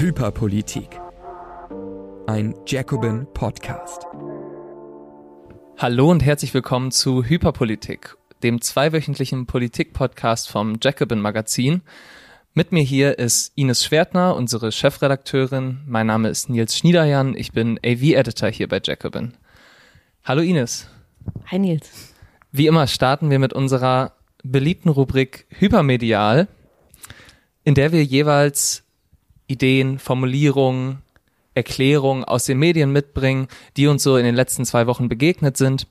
Hyperpolitik. Ein Jacobin Podcast. Hallo und herzlich willkommen zu Hyperpolitik, dem zweiwöchentlichen Politik-Podcast vom Jacobin Magazin. Mit mir hier ist Ines Schwertner, unsere Chefredakteurin. Mein Name ist Nils Schniederjan. Ich bin AV-Editor hier bei Jacobin. Hallo Ines. Hi Nils. Wie immer starten wir mit unserer beliebten Rubrik Hypermedial, in der wir jeweils Ideen, Formulierungen, Erklärungen aus den Medien mitbringen, die uns so in den letzten zwei Wochen begegnet sind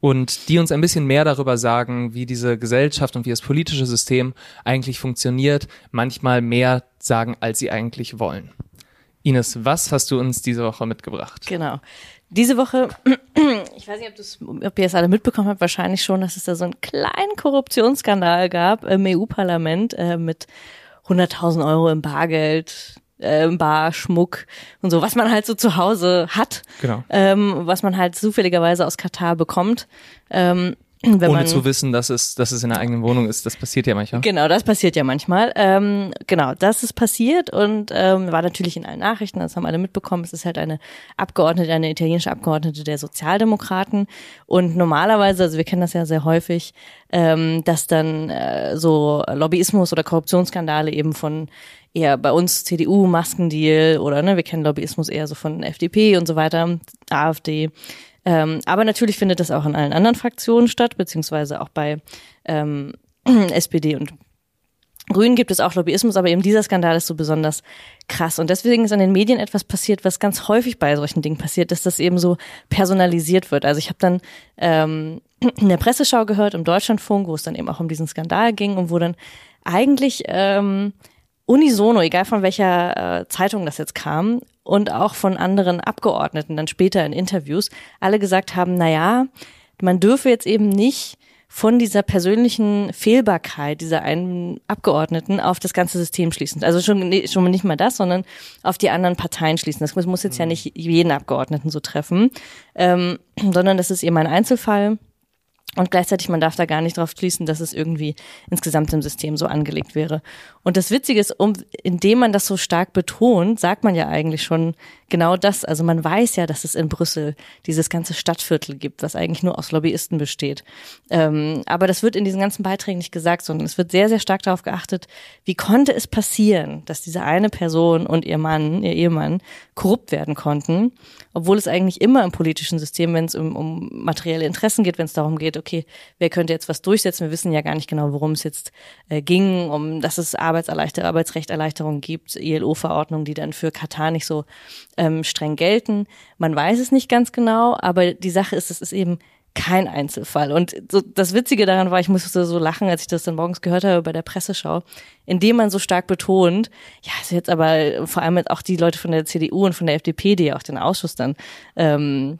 und die uns ein bisschen mehr darüber sagen, wie diese Gesellschaft und wie das politische System eigentlich funktioniert, manchmal mehr sagen, als sie eigentlich wollen. Ines, was hast du uns diese Woche mitgebracht? Genau. Diese Woche, ich weiß nicht, ob, ob ihr es alle mitbekommen habt, wahrscheinlich schon, dass es da so einen kleinen Korruptionsskandal gab im EU-Parlament äh, mit 100.000 Euro im Bargeld, äh, Bar, Schmuck und so, was man halt so zu Hause hat, genau. ähm, was man halt zufälligerweise aus Katar bekommt. Ähm, wenn Ohne zu wissen, dass es, dass es in der eigenen Wohnung ist, das passiert ja manchmal. Genau, das passiert ja manchmal. Ähm, genau, das ist passiert und ähm, war natürlich in allen Nachrichten, das haben alle mitbekommen. Es ist halt eine Abgeordnete, eine italienische Abgeordnete der Sozialdemokraten. Und normalerweise, also wir kennen das ja sehr häufig, ähm, dass dann äh, so Lobbyismus oder Korruptionsskandale eben von eher bei uns CDU, Maskendeal oder ne, wir kennen Lobbyismus eher so von FDP und so weiter, AfD. Ähm, aber natürlich findet das auch in allen anderen Fraktionen statt, beziehungsweise auch bei ähm, SPD und Grünen gibt es auch Lobbyismus, aber eben dieser Skandal ist so besonders krass. Und deswegen ist an den Medien etwas passiert, was ganz häufig bei solchen Dingen passiert, dass das eben so personalisiert wird. Also ich habe dann ähm, in der Presseschau gehört, im Deutschlandfunk, wo es dann eben auch um diesen Skandal ging und wo dann eigentlich ähm, unisono, egal von welcher äh, Zeitung das jetzt kam, und auch von anderen Abgeordneten dann später in Interviews, alle gesagt haben, na ja, man dürfe jetzt eben nicht von dieser persönlichen Fehlbarkeit dieser einen Abgeordneten auf das ganze System schließen. Also schon, schon nicht mal das, sondern auf die anderen Parteien schließen. Das muss jetzt ja mhm. nicht jeden Abgeordneten so treffen, ähm, sondern das ist eben ein Einzelfall. Und gleichzeitig, man darf da gar nicht drauf schließen, dass es irgendwie insgesamt im System so angelegt wäre. Und das Witzige ist, um, indem man das so stark betont, sagt man ja eigentlich schon genau das. Also man weiß ja, dass es in Brüssel dieses ganze Stadtviertel gibt, was eigentlich nur aus Lobbyisten besteht. Ähm, aber das wird in diesen ganzen Beiträgen nicht gesagt, sondern es wird sehr, sehr stark darauf geachtet, wie konnte es passieren, dass diese eine Person und ihr Mann, ihr Ehemann korrupt werden konnten, obwohl es eigentlich immer im politischen System, wenn es um, um materielle Interessen geht, wenn es darum geht, okay, wer könnte jetzt was durchsetzen? Wir wissen ja gar nicht genau, worum es jetzt äh, ging, um dass es Arbeitserleichterung, Arbeitsrechterleichterung gibt, ILO-Verordnungen, die dann für Katar nicht so ähm, streng gelten. Man weiß es nicht ganz genau, aber die Sache ist, es ist eben kein Einzelfall. Und so, das Witzige daran war, ich musste so lachen, als ich das dann morgens gehört habe bei der Presseschau, indem man so stark betont, ja, also jetzt aber vor allem auch die Leute von der CDU und von der FDP, die ja auch den Ausschuss dann ähm,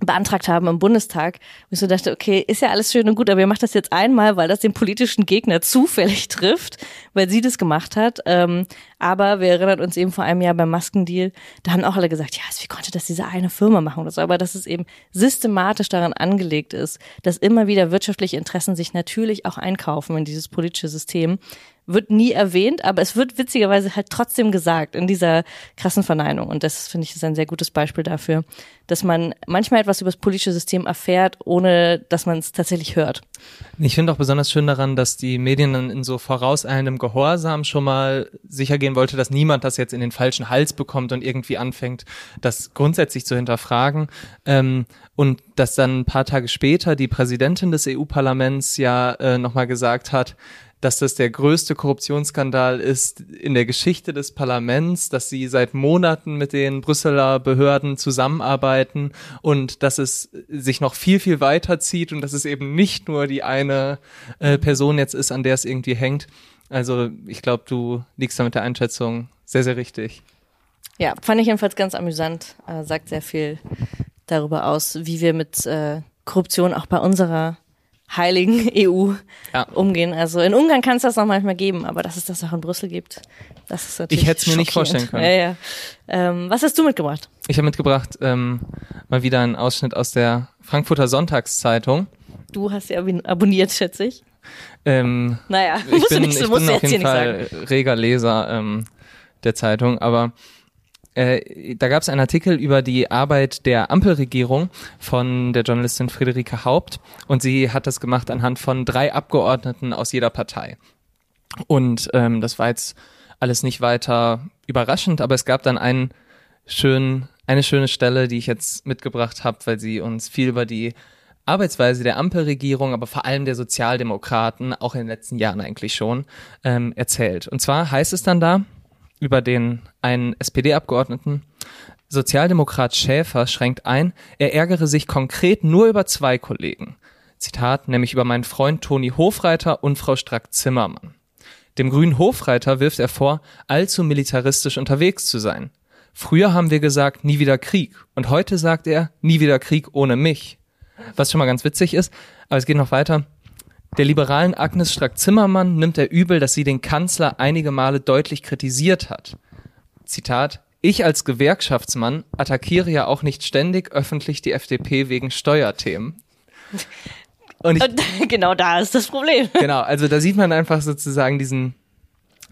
beantragt haben im Bundestag. Und ich so dachte, okay, ist ja alles schön und gut, aber ihr macht das jetzt einmal, weil das den politischen Gegner zufällig trifft, weil sie das gemacht hat. Ähm, aber wir erinnern uns eben vor einem Jahr beim Maskendeal, da haben auch alle gesagt, ja, wie konnte das diese eine Firma machen oder so. Aber dass es eben systematisch daran angelegt ist, dass immer wieder wirtschaftliche Interessen sich natürlich auch einkaufen in dieses politische System wird nie erwähnt, aber es wird witzigerweise halt trotzdem gesagt in dieser krassen Verneinung. Und das finde ich ist ein sehr gutes Beispiel dafür, dass man manchmal etwas über das politische System erfährt, ohne dass man es tatsächlich hört. Ich finde auch besonders schön daran, dass die Medien dann in so vorauseilendem Gehorsam schon mal sicher gehen wollte, dass niemand das jetzt in den falschen Hals bekommt und irgendwie anfängt, das grundsätzlich zu hinterfragen. Ähm, und dass dann ein paar Tage später die Präsidentin des EU-Parlaments ja äh, nochmal gesagt hat, dass das der größte Korruptionsskandal ist in der Geschichte des Parlaments, dass sie seit Monaten mit den Brüsseler Behörden zusammenarbeiten und dass es sich noch viel, viel weiter zieht und dass es eben nicht nur die eine äh, Person jetzt ist, an der es irgendwie hängt. Also ich glaube, du liegst da mit der Einschätzung sehr, sehr richtig. Ja, fand ich jedenfalls ganz amüsant, äh, sagt sehr viel darüber aus, wie wir mit äh, Korruption auch bei unserer heiligen EU ja. umgehen. Also in Ungarn kann es das noch manchmal geben, aber dass es das auch in Brüssel gibt, das ist natürlich Ich hätte es mir nicht vorstellen können. Ja, ja. Ähm, was hast du mitgebracht? Ich habe mitgebracht ähm, mal wieder einen Ausschnitt aus der Frankfurter Sonntagszeitung. Du hast sie abonniert, schätze ich. Ähm, naja, ich bin, ich bin auf jeden Fall reger Leser ähm, der Zeitung, aber äh, da gab es einen Artikel über die Arbeit der Ampelregierung von der Journalistin Friederike Haupt und sie hat das gemacht anhand von drei Abgeordneten aus jeder Partei. Und ähm, das war jetzt alles nicht weiter überraschend, aber es gab dann einen schönen, eine schöne Stelle, die ich jetzt mitgebracht habe, weil sie uns viel über die Arbeitsweise der Ampelregierung, aber vor allem der Sozialdemokraten, auch in den letzten Jahren eigentlich schon, ähm, erzählt. Und zwar heißt es dann da, über den einen SPD-Abgeordneten. Sozialdemokrat Schäfer schränkt ein, er ärgere sich konkret nur über zwei Kollegen. Zitat, nämlich über meinen Freund Toni Hofreiter und Frau Strack-Zimmermann. Dem grünen Hofreiter wirft er vor, allzu militaristisch unterwegs zu sein. Früher haben wir gesagt, nie wieder Krieg. Und heute sagt er, nie wieder Krieg ohne mich. Was schon mal ganz witzig ist, aber es geht noch weiter. Der liberalen Agnes Strack-Zimmermann nimmt er übel, dass sie den Kanzler einige Male deutlich kritisiert hat. Zitat, ich als Gewerkschaftsmann attackiere ja auch nicht ständig öffentlich die FDP wegen Steuerthemen. Und, ich, Und genau da ist das Problem. Genau, also da sieht man einfach sozusagen diesen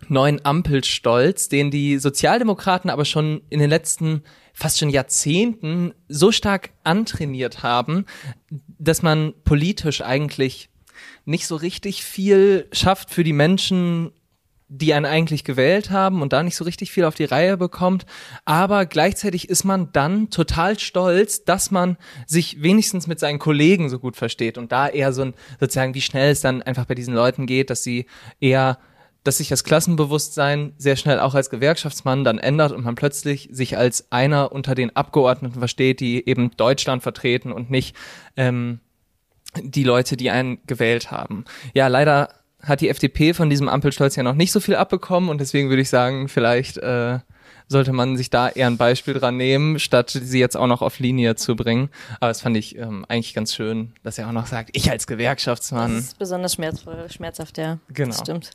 neuen Ampelstolz, den die Sozialdemokraten aber schon in den letzten fast schon Jahrzehnten so stark antrainiert haben, dass man politisch eigentlich nicht so richtig viel schafft für die Menschen, die einen eigentlich gewählt haben und da nicht so richtig viel auf die Reihe bekommt. Aber gleichzeitig ist man dann total stolz, dass man sich wenigstens mit seinen Kollegen so gut versteht und da eher so ein, sozusagen, wie schnell es dann einfach bei diesen Leuten geht, dass sie eher dass sich das Klassenbewusstsein sehr schnell auch als Gewerkschaftsmann dann ändert und man plötzlich sich als einer unter den Abgeordneten versteht, die eben Deutschland vertreten und nicht ähm, die Leute, die einen gewählt haben. Ja, leider hat die FDP von diesem Ampelstolz ja noch nicht so viel abbekommen und deswegen würde ich sagen, vielleicht äh, sollte man sich da eher ein Beispiel dran nehmen, statt sie jetzt auch noch auf Linie zu bringen. Aber das fand ich ähm, eigentlich ganz schön, dass er auch noch sagt, ich als Gewerkschaftsmann. Das ist besonders schmerzvoll, schmerzhaft, ja. Genau. Das stimmt.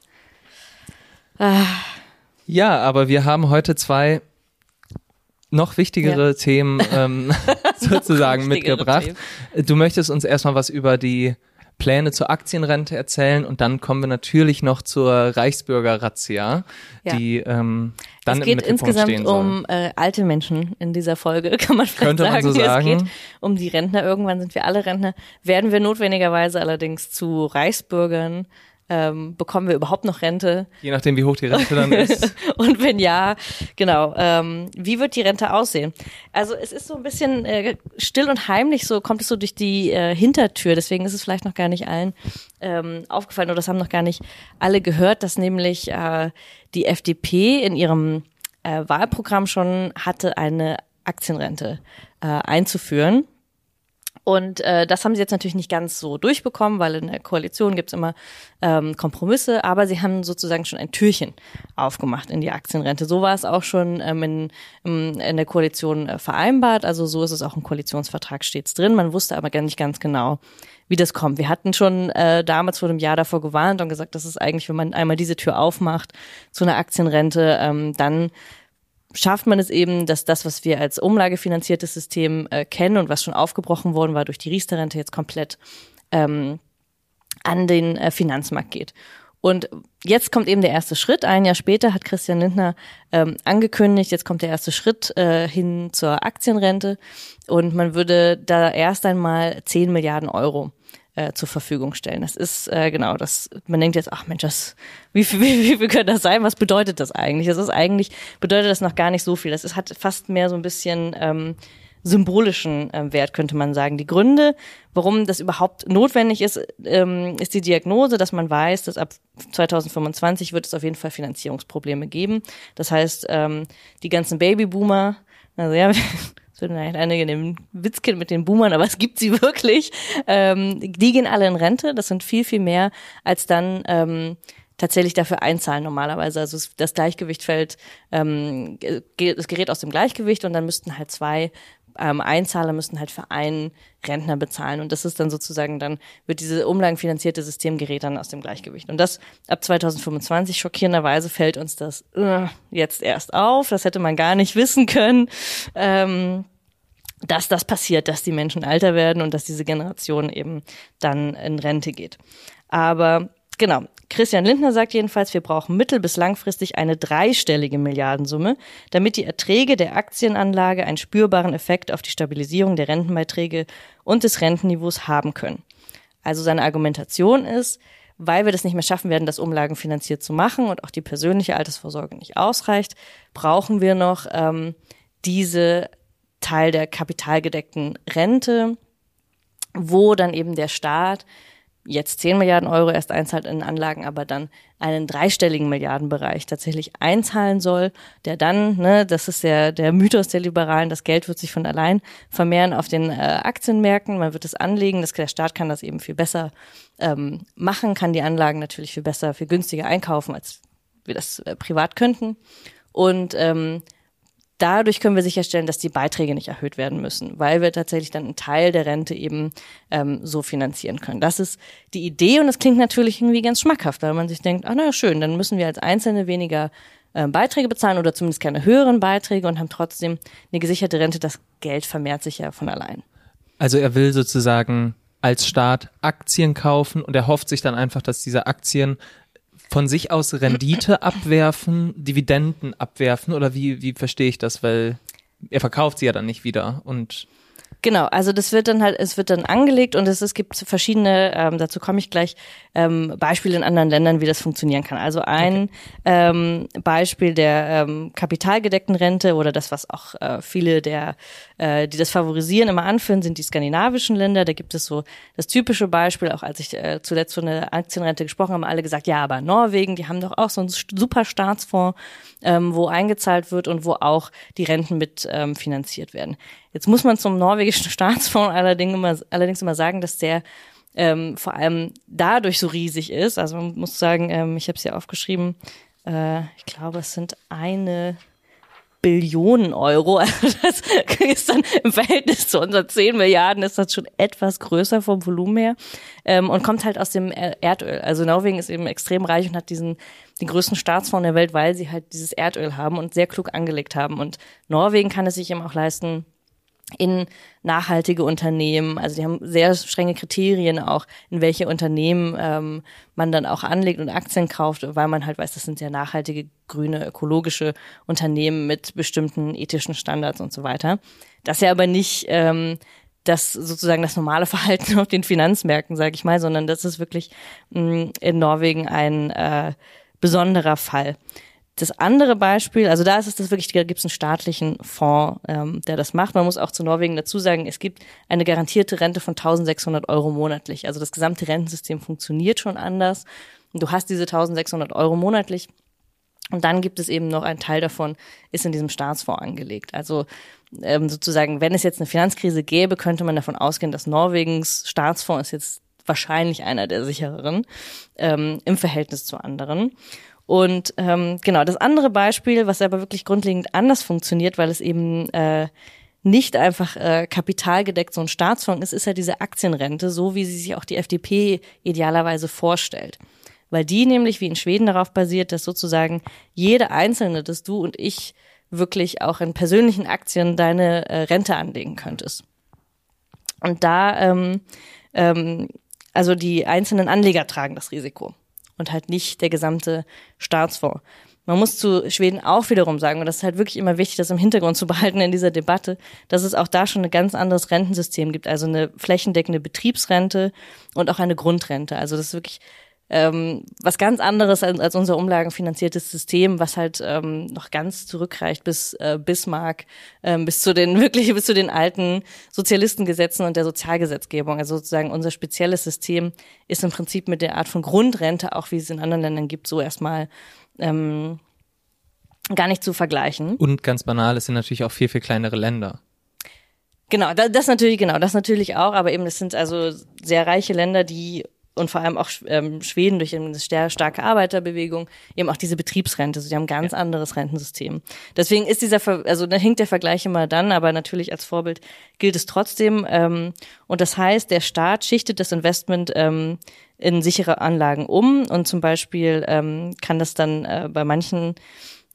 Ah. Ja, aber wir haben heute zwei noch wichtigere ja. Themen ähm, sozusagen mitgebracht. Themen. Du möchtest uns erstmal was über die Pläne zur Aktienrente erzählen und dann kommen wir natürlich noch zur Reichsbürger-Razzia, ja. die ähm, dann es geht im insgesamt um äh, alte Menschen in dieser Folge, kann man vielleicht Könnte sagen. Man so sagen. Es geht um die Rentner. Irgendwann sind wir alle Rentner. Werden wir notwendigerweise allerdings zu Reichsbürgern ähm, bekommen wir überhaupt noch Rente? Je nachdem, wie hoch die Rente dann ist. und wenn ja, genau. Ähm, wie wird die Rente aussehen? Also es ist so ein bisschen äh, still und heimlich, so kommt es so durch die äh, Hintertür. Deswegen ist es vielleicht noch gar nicht allen ähm, aufgefallen oder das haben noch gar nicht alle gehört, dass nämlich äh, die FDP in ihrem äh, Wahlprogramm schon hatte, eine Aktienrente äh, einzuführen. Und äh, das haben sie jetzt natürlich nicht ganz so durchbekommen, weil in der Koalition gibt's immer ähm, Kompromisse, aber sie haben sozusagen schon ein Türchen aufgemacht in die Aktienrente. So war es auch schon ähm, in, in, in der Koalition äh, vereinbart. Also so ist es auch im Koalitionsvertrag stets drin. Man wusste aber gar nicht ganz genau, wie das kommt. Wir hatten schon äh, damals vor dem Jahr davor gewarnt und gesagt, das ist eigentlich, wenn man einmal diese Tür aufmacht zu einer Aktienrente, ähm, dann schafft man es eben, dass das, was wir als umlagefinanziertes System äh, kennen und was schon aufgebrochen worden war durch die Riester-Rente, jetzt komplett ähm, an den äh, Finanzmarkt geht. Und jetzt kommt eben der erste Schritt. Ein Jahr später hat Christian Lindner ähm, angekündigt, jetzt kommt der erste Schritt äh, hin zur Aktienrente und man würde da erst einmal 10 Milliarden Euro äh, zur Verfügung stellen. Das ist äh, genau das. Man denkt jetzt, ach Mensch, das, wie viel, wie, wie viel könnte das sein? Was bedeutet das eigentlich? Das ist eigentlich bedeutet das noch gar nicht so viel. Das ist, hat fast mehr so ein bisschen ähm, symbolischen äh, Wert, könnte man sagen. Die Gründe, warum das überhaupt notwendig ist, ähm, ist die Diagnose, dass man weiß, dass ab 2025 wird es auf jeden Fall Finanzierungsprobleme geben. Das heißt, ähm, die ganzen Babyboomer, also ja, so vielleicht einige den Witz kennen mit den Boomern, aber es gibt sie wirklich. Ähm, die gehen alle in Rente. Das sind viel, viel mehr, als dann ähm, tatsächlich dafür einzahlen normalerweise. Also das Gleichgewicht fällt, ähm, es gerät aus dem Gleichgewicht und dann müssten halt zwei ähm, Einzahler müssten halt für einen Rentner bezahlen. Und das ist dann sozusagen, dann wird diese umlagenfinanzierte System gerät dann aus dem Gleichgewicht. Und das ab 2025 schockierenderweise fällt uns das äh, jetzt erst auf. Das hätte man gar nicht wissen können. Ähm, dass das passiert, dass die Menschen alter werden und dass diese Generation eben dann in Rente geht. Aber genau. Christian Lindner sagt jedenfalls, wir brauchen mittel- bis langfristig eine dreistellige Milliardensumme, damit die Erträge der Aktienanlage einen spürbaren Effekt auf die Stabilisierung der Rentenbeiträge und des Rentenniveaus haben können. Also seine Argumentation ist, weil wir das nicht mehr schaffen werden, das umlagenfinanziert zu machen und auch die persönliche Altersvorsorge nicht ausreicht, brauchen wir noch ähm, diese Teil der kapitalgedeckten Rente, wo dann eben der Staat jetzt 10 Milliarden Euro erst einzahlt in Anlagen, aber dann einen dreistelligen Milliardenbereich tatsächlich einzahlen soll, der dann, ne, das ist ja der Mythos der Liberalen, das Geld wird sich von allein vermehren auf den äh, Aktienmärkten, man wird es anlegen, das, der Staat kann das eben viel besser ähm, machen, kann die Anlagen natürlich viel besser, viel günstiger einkaufen, als wir das äh, privat könnten. Und ähm, dadurch können wir sicherstellen, dass die Beiträge nicht erhöht werden müssen, weil wir tatsächlich dann einen Teil der Rente eben ähm, so finanzieren können. Das ist die Idee und das klingt natürlich irgendwie ganz schmackhaft, weil man sich denkt, ah na schön, dann müssen wir als Einzelne weniger äh, Beiträge bezahlen oder zumindest keine höheren Beiträge und haben trotzdem eine gesicherte Rente. Das Geld vermehrt sich ja von allein. Also er will sozusagen als Staat Aktien kaufen und er hofft sich dann einfach, dass diese Aktien von sich aus Rendite abwerfen, Dividenden abwerfen oder wie, wie verstehe ich das? Weil er verkauft sie ja dann nicht wieder und Genau, also das wird dann halt, es wird dann angelegt und es, es gibt verschiedene, ähm, dazu komme ich gleich, ähm, Beispiele in anderen Ländern, wie das funktionieren kann. Also ein okay. ähm, Beispiel der ähm, kapitalgedeckten Rente oder das, was auch äh, viele der, äh, die das favorisieren, immer anführen, sind die skandinavischen Länder. Da gibt es so das typische Beispiel, auch als ich äh, zuletzt von der Aktienrente gesprochen habe, haben alle gesagt, ja, aber Norwegen, die haben doch auch so einen super Staatsfonds, ähm, wo eingezahlt wird und wo auch die Renten mit ähm, finanziert werden. Jetzt muss man zum norwegischen Staatsfonds allerdings immer, allerdings immer sagen, dass der ähm, vor allem dadurch so riesig ist. Also man muss sagen, ähm, ich habe es ja aufgeschrieben, äh, ich glaube, es sind eine Billionen Euro. Also das ist dann im Verhältnis zu unseren 10 Milliarden ist das schon etwas größer vom Volumen her ähm, und kommt halt aus dem Erdöl. Also Norwegen ist eben extrem reich und hat diesen den größten Staatsfonds der Welt, weil sie halt dieses Erdöl haben und sehr klug angelegt haben. Und Norwegen kann es sich eben auch leisten, in nachhaltige Unternehmen. Also die haben sehr strenge Kriterien auch, in welche Unternehmen ähm, man dann auch anlegt und Aktien kauft, weil man halt weiß, das sind sehr nachhaltige, grüne, ökologische Unternehmen mit bestimmten ethischen Standards und so weiter. Das ist ja aber nicht ähm, das sozusagen das normale Verhalten auf den Finanzmärkten, sage ich mal, sondern das ist wirklich mh, mm, in Norwegen ein äh, besonderer Fall. Das andere Beispiel, also da ist es das wirklich, da gibt es einen staatlichen Fonds, ähm, der das macht. Man muss auch zu Norwegen dazu sagen, es gibt eine garantierte Rente von 1600 Euro monatlich. Also das gesamte Rentensystem funktioniert schon anders. Und du hast diese 1600 Euro monatlich. Und dann gibt es eben noch ein Teil davon, ist in diesem Staatsfonds angelegt. Also ähm, sozusagen, wenn es jetzt eine Finanzkrise gäbe, könnte man davon ausgehen, dass Norwegens Staatsfonds ist jetzt wahrscheinlich einer der sichereren ähm, im Verhältnis zu anderen. Und ähm, genau, das andere Beispiel, was aber wirklich grundlegend anders funktioniert, weil es eben äh, nicht einfach äh, kapitalgedeckt so ein Staatsfonds ist, ist ja diese Aktienrente, so wie sie sich auch die FDP idealerweise vorstellt. Weil die nämlich wie in Schweden darauf basiert, dass sozusagen jede Einzelne, dass du und ich wirklich auch in persönlichen Aktien deine äh, Rente anlegen könntest. Und da, ähm, ähm, also die einzelnen Anleger tragen das Risiko und halt nicht der gesamte Staatsfonds. Man muss zu Schweden auch wiederum sagen, und das ist halt wirklich immer wichtig, das im Hintergrund zu behalten in dieser Debatte, dass es auch da schon ein ganz anderes Rentensystem gibt, also eine flächendeckende Betriebsrente und auch eine Grundrente. Also das ist wirklich ähm, was ganz anderes als, als unser umlagenfinanziertes System, was halt ähm, noch ganz zurückreicht bis äh, Bismarck, ähm, bis zu den wirklich bis zu den alten Sozialistengesetzen und der Sozialgesetzgebung. Also sozusagen unser spezielles System ist im Prinzip mit der Art von Grundrente, auch wie es in anderen Ländern gibt, so erstmal ähm, gar nicht zu vergleichen. Und ganz banal, es sind natürlich auch viel, viel kleinere Länder. Genau, das natürlich, genau, das natürlich auch, aber eben, es sind also sehr reiche Länder, die und vor allem auch ähm, Schweden durch eine starke Arbeiterbewegung eben auch diese Betriebsrente. Also die haben ein ganz ja. anderes Rentensystem. Deswegen ist dieser, Ver also da hinkt der Vergleich immer dann, aber natürlich als Vorbild gilt es trotzdem. Ähm, und das heißt, der Staat schichtet das Investment ähm, in sichere Anlagen um und zum Beispiel ähm, kann das dann äh, bei manchen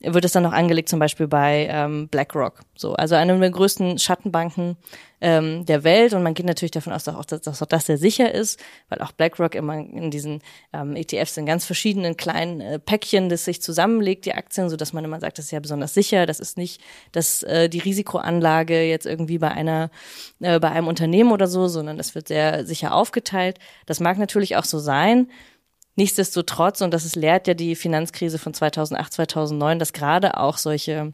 wird es dann noch angelegt, zum Beispiel bei ähm, BlackRock. So, also eine der größten Schattenbanken ähm, der Welt. Und man geht natürlich davon aus, dass auch, dass, dass auch das sehr sicher ist, weil auch BlackRock immer in diesen ähm, ETFs in ganz verschiedenen kleinen äh, Päckchen, das sich zusammenlegt, die Aktien, so dass man immer sagt, das ist ja besonders sicher. Das ist nicht, dass äh, die Risikoanlage jetzt irgendwie bei einer, äh, bei einem Unternehmen oder so, sondern das wird sehr sicher aufgeteilt. Das mag natürlich auch so sein. Nichtsdestotrotz, und das ist, lehrt ja die Finanzkrise von 2008, 2009, dass gerade auch solche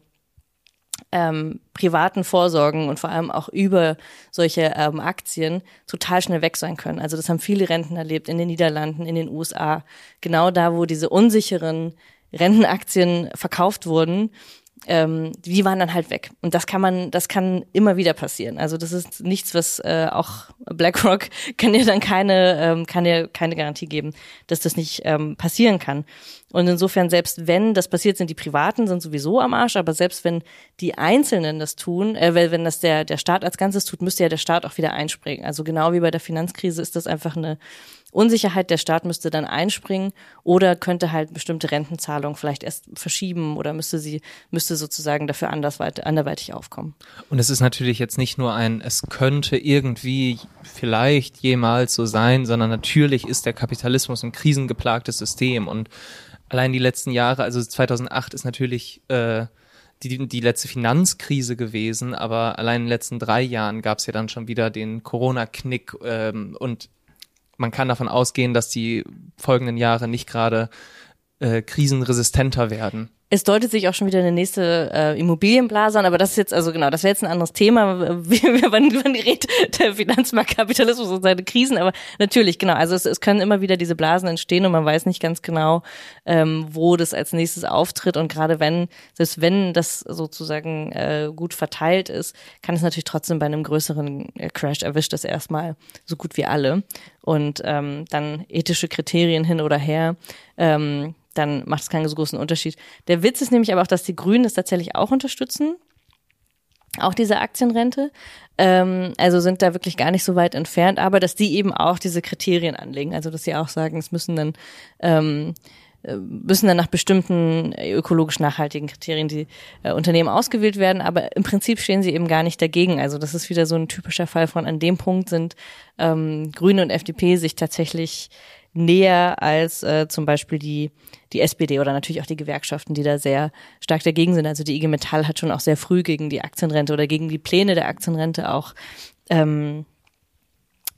ähm, privaten Vorsorgen und vor allem auch über solche ähm, Aktien total schnell weg sein können. Also das haben viele Renten erlebt in den Niederlanden, in den USA. Genau da, wo diese unsicheren Rentenaktien verkauft wurden, ähm, die waren dann halt weg. Und das kann man, das kann immer wieder passieren. Also das ist nichts, was äh, auch BlackRock kann dir dann keine, ähm, kann dir keine Garantie geben, dass das nicht ähm, passieren kann. Und insofern, selbst wenn das passiert, sind die Privaten sind sowieso am Arsch, aber selbst wenn die Einzelnen das tun, äh, wenn das der, der Staat als Ganzes tut, müsste ja der Staat auch wieder einspringen. Also genau wie bei der Finanzkrise ist das einfach eine Unsicherheit, der Staat müsste dann einspringen oder könnte halt bestimmte Rentenzahlungen vielleicht erst verschieben oder müsste sie, müsste sozusagen dafür anderweitig aufkommen. Und es ist natürlich jetzt nicht nur ein, es könnte irgendwie vielleicht jemals so sein, sondern natürlich ist der Kapitalismus ein krisengeplagtes System und allein die letzten Jahre, also 2008 ist natürlich äh, die, die letzte Finanzkrise gewesen, aber allein in den letzten drei Jahren gab es ja dann schon wieder den Corona-Knick ähm, und man kann davon ausgehen, dass die folgenden Jahre nicht gerade äh, krisenresistenter werden. Es deutet sich auch schon wieder eine nächste äh, Immobilienblase an, aber das ist jetzt, also genau, das wäre jetzt ein anderes Thema. Wie, wann, wann redet der Finanzmarktkapitalismus und seine Krisen? Aber natürlich, genau, also es, es können immer wieder diese Blasen entstehen und man weiß nicht ganz genau, ähm, wo das als nächstes auftritt. Und gerade wenn, selbst wenn das sozusagen äh, gut verteilt ist, kann es natürlich trotzdem bei einem größeren äh, Crash erwischt das erstmal so gut wie alle. Und ähm, dann ethische Kriterien hin oder her. Ähm, dann macht es keinen so großen Unterschied. Der Witz ist nämlich aber auch, dass die Grünen das tatsächlich auch unterstützen. Auch diese Aktienrente. Ähm, also sind da wirklich gar nicht so weit entfernt, aber dass die eben auch diese Kriterien anlegen. Also dass sie auch sagen, es müssen dann ähm, äh, müssen dann nach bestimmten ökologisch nachhaltigen Kriterien die äh, Unternehmen ausgewählt werden, aber im Prinzip stehen sie eben gar nicht dagegen. Also das ist wieder so ein typischer Fall von an dem Punkt sind ähm, Grüne und FDP sich tatsächlich näher als äh, zum Beispiel die, die SPD oder natürlich auch die Gewerkschaften, die da sehr stark dagegen sind. Also die IG Metall hat schon auch sehr früh gegen die Aktienrente oder gegen die Pläne der Aktienrente auch ähm,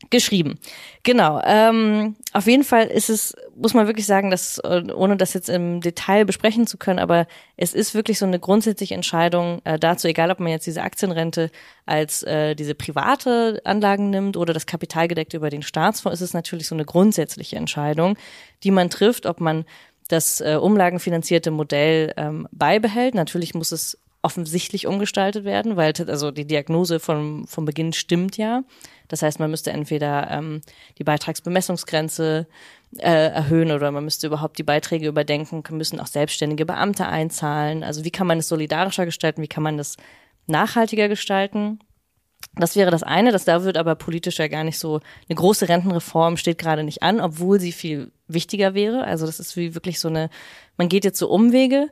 geschrieben. Genau. Ähm, auf jeden Fall ist es, muss man wirklich sagen, dass, äh, ohne das jetzt im Detail besprechen zu können, aber es ist wirklich so eine grundsätzliche Entscheidung äh, dazu, egal ob man jetzt diese Aktienrente als äh, diese private Anlagen nimmt oder das Kapitalgedeckte über den Staatsfonds, ist es natürlich so eine grundsätzliche Entscheidung, die man trifft, ob man das äh, umlagenfinanzierte Modell ähm, beibehält. Natürlich muss es offensichtlich umgestaltet werden, weil also die Diagnose von, vom Beginn stimmt ja. Das heißt, man müsste entweder ähm, die Beitragsbemessungsgrenze äh, erhöhen oder man müsste überhaupt die Beiträge überdenken, müssen auch selbstständige Beamte einzahlen. Also wie kann man es solidarischer gestalten, wie kann man das nachhaltiger gestalten? Das wäre das eine, das da wird aber politisch ja gar nicht so, eine große Rentenreform steht gerade nicht an, obwohl sie viel wichtiger wäre. Also das ist wie wirklich so eine, man geht jetzt so Umwege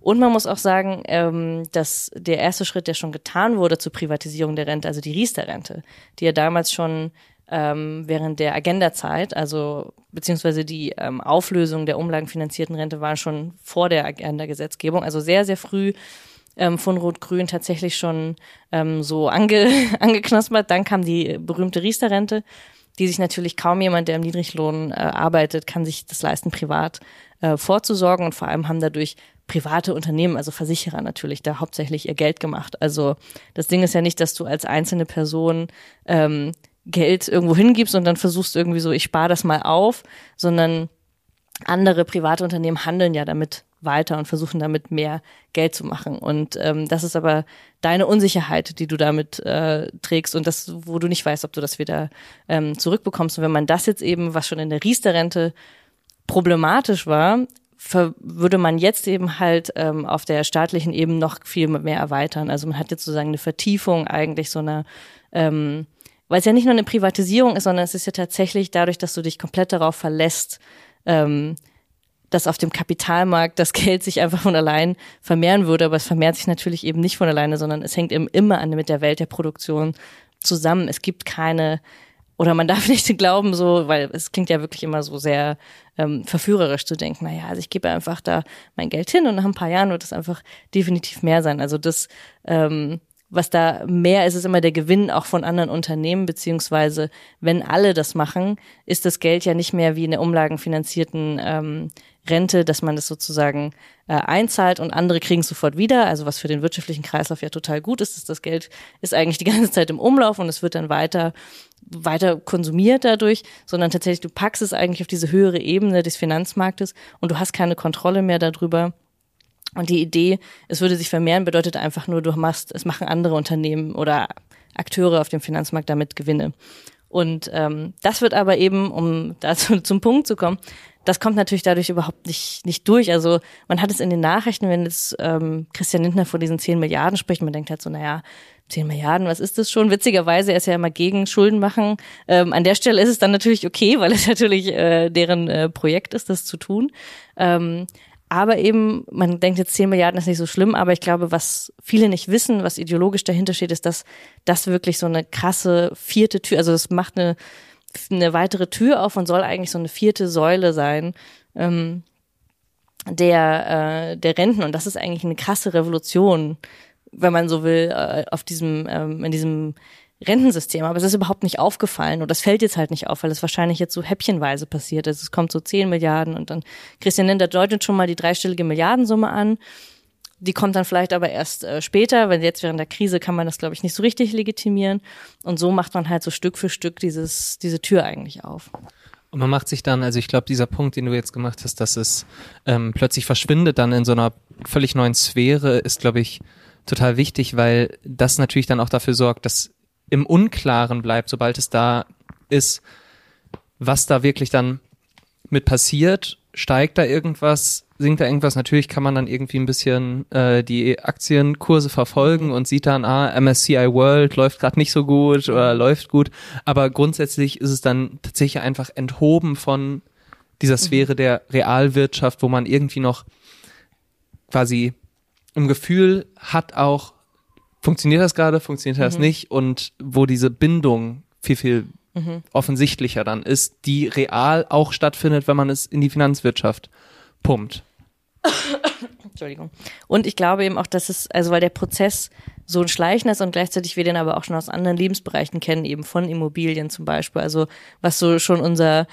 und man muss auch sagen, ähm, dass der erste Schritt, der schon getan wurde zur Privatisierung der Rente, also die Riester-Rente, die ja damals schon ähm, während der Agenda-Zeit, also beziehungsweise die ähm, Auflösung der umlagenfinanzierten Rente war schon vor der Agenda-Gesetzgebung, also sehr, sehr früh ähm, von Rot-Grün tatsächlich schon ähm, so ange angeknaspert. Dann kam die berühmte Riester-Rente, die sich natürlich kaum jemand, der im Niedriglohn äh, arbeitet, kann sich das leisten, privat äh, vorzusorgen und vor allem haben dadurch private Unternehmen, also Versicherer natürlich, da hauptsächlich ihr Geld gemacht. Also das Ding ist ja nicht, dass du als einzelne Person ähm, Geld irgendwo hingibst und dann versuchst irgendwie so, ich spare das mal auf, sondern andere private Unternehmen handeln ja damit weiter und versuchen damit mehr Geld zu machen. Und ähm, das ist aber deine Unsicherheit, die du damit äh, trägst und das, wo du nicht weißt, ob du das wieder ähm, zurückbekommst. Und wenn man das jetzt eben, was schon in der Riester-Rente problematisch war, würde man jetzt eben halt ähm, auf der staatlichen Ebene noch viel mehr erweitern. Also man hat jetzt sozusagen eine Vertiefung eigentlich so einer, ähm, weil es ja nicht nur eine Privatisierung ist, sondern es ist ja tatsächlich dadurch, dass du dich komplett darauf verlässt, ähm, dass auf dem Kapitalmarkt das Geld sich einfach von allein vermehren würde, aber es vermehrt sich natürlich eben nicht von alleine, sondern es hängt eben immer an mit der Welt der Produktion zusammen. Es gibt keine oder man darf nicht glauben, so, weil es klingt ja wirklich immer so sehr ähm, verführerisch zu denken, naja, also ich gebe einfach da mein Geld hin und nach ein paar Jahren wird es einfach definitiv mehr sein. Also das, ähm, was da mehr ist, ist immer der Gewinn auch von anderen Unternehmen, beziehungsweise wenn alle das machen, ist das Geld ja nicht mehr wie in der umlagenfinanzierten ähm, Rente, dass man das sozusagen äh, einzahlt und andere kriegen es sofort wieder. Also was für den wirtschaftlichen Kreislauf ja total gut ist, ist das Geld ist eigentlich die ganze Zeit im Umlauf und es wird dann weiter weiter konsumiert dadurch, sondern tatsächlich du packst es eigentlich auf diese höhere Ebene des Finanzmarktes und du hast keine Kontrolle mehr darüber. Und die Idee, es würde sich vermehren, bedeutet einfach nur, du machst, es machen andere Unternehmen oder Akteure auf dem Finanzmarkt damit Gewinne. Und ähm, das wird aber eben, um dazu zum Punkt zu kommen, das kommt natürlich dadurch überhaupt nicht, nicht durch. Also man hat es in den Nachrichten, wenn jetzt ähm, Christian Lindner vor diesen 10 Milliarden spricht, man denkt halt so, naja, 10 Milliarden, was ist das schon? Witzigerweise, er ist ja immer gegen Schulden machen. Ähm, an der Stelle ist es dann natürlich okay, weil es natürlich äh, deren äh, Projekt ist, das zu tun. Ähm, aber eben, man denkt jetzt 10 Milliarden ist nicht so schlimm, aber ich glaube, was viele nicht wissen, was ideologisch dahinter steht, ist, dass das wirklich so eine krasse vierte Tür, also das macht eine eine weitere Tür auf und soll eigentlich so eine vierte Säule sein ähm, der, äh, der Renten. Und das ist eigentlich eine krasse Revolution, wenn man so will, äh, auf diesem, ähm, in diesem Rentensystem. Aber es ist überhaupt nicht aufgefallen und das fällt jetzt halt nicht auf, weil es wahrscheinlich jetzt so häppchenweise passiert ist. Es kommt so 10 Milliarden und dann Christian Linder deutet schon mal die dreistellige Milliardensumme an. Die kommt dann vielleicht aber erst äh, später, wenn jetzt während der Krise kann man das, glaube ich, nicht so richtig legitimieren. Und so macht man halt so Stück für Stück dieses, diese Tür eigentlich auf. Und man macht sich dann, also ich glaube, dieser Punkt, den du jetzt gemacht hast, dass es ähm, plötzlich verschwindet dann in so einer völlig neuen Sphäre, ist, glaube ich, total wichtig, weil das natürlich dann auch dafür sorgt, dass im Unklaren bleibt, sobald es da ist, was da wirklich dann mit passiert, steigt da irgendwas, sinkt da irgendwas. Natürlich kann man dann irgendwie ein bisschen äh, die Aktienkurse verfolgen und sieht dann, ah, MSCI World läuft gerade nicht so gut oder läuft gut. Aber grundsätzlich ist es dann tatsächlich einfach enthoben von dieser mhm. Sphäre der Realwirtschaft, wo man irgendwie noch quasi im Gefühl hat auch, funktioniert das gerade, funktioniert das mhm. nicht und wo diese Bindung viel, viel mhm. offensichtlicher dann ist, die real auch stattfindet, wenn man es in die Finanzwirtschaft pumpt. Entschuldigung. Und ich glaube eben auch, dass es, also weil der Prozess so ein Schleichen ist und gleichzeitig wir den aber auch schon aus anderen Lebensbereichen kennen, eben von Immobilien zum Beispiel. Also was so schon unser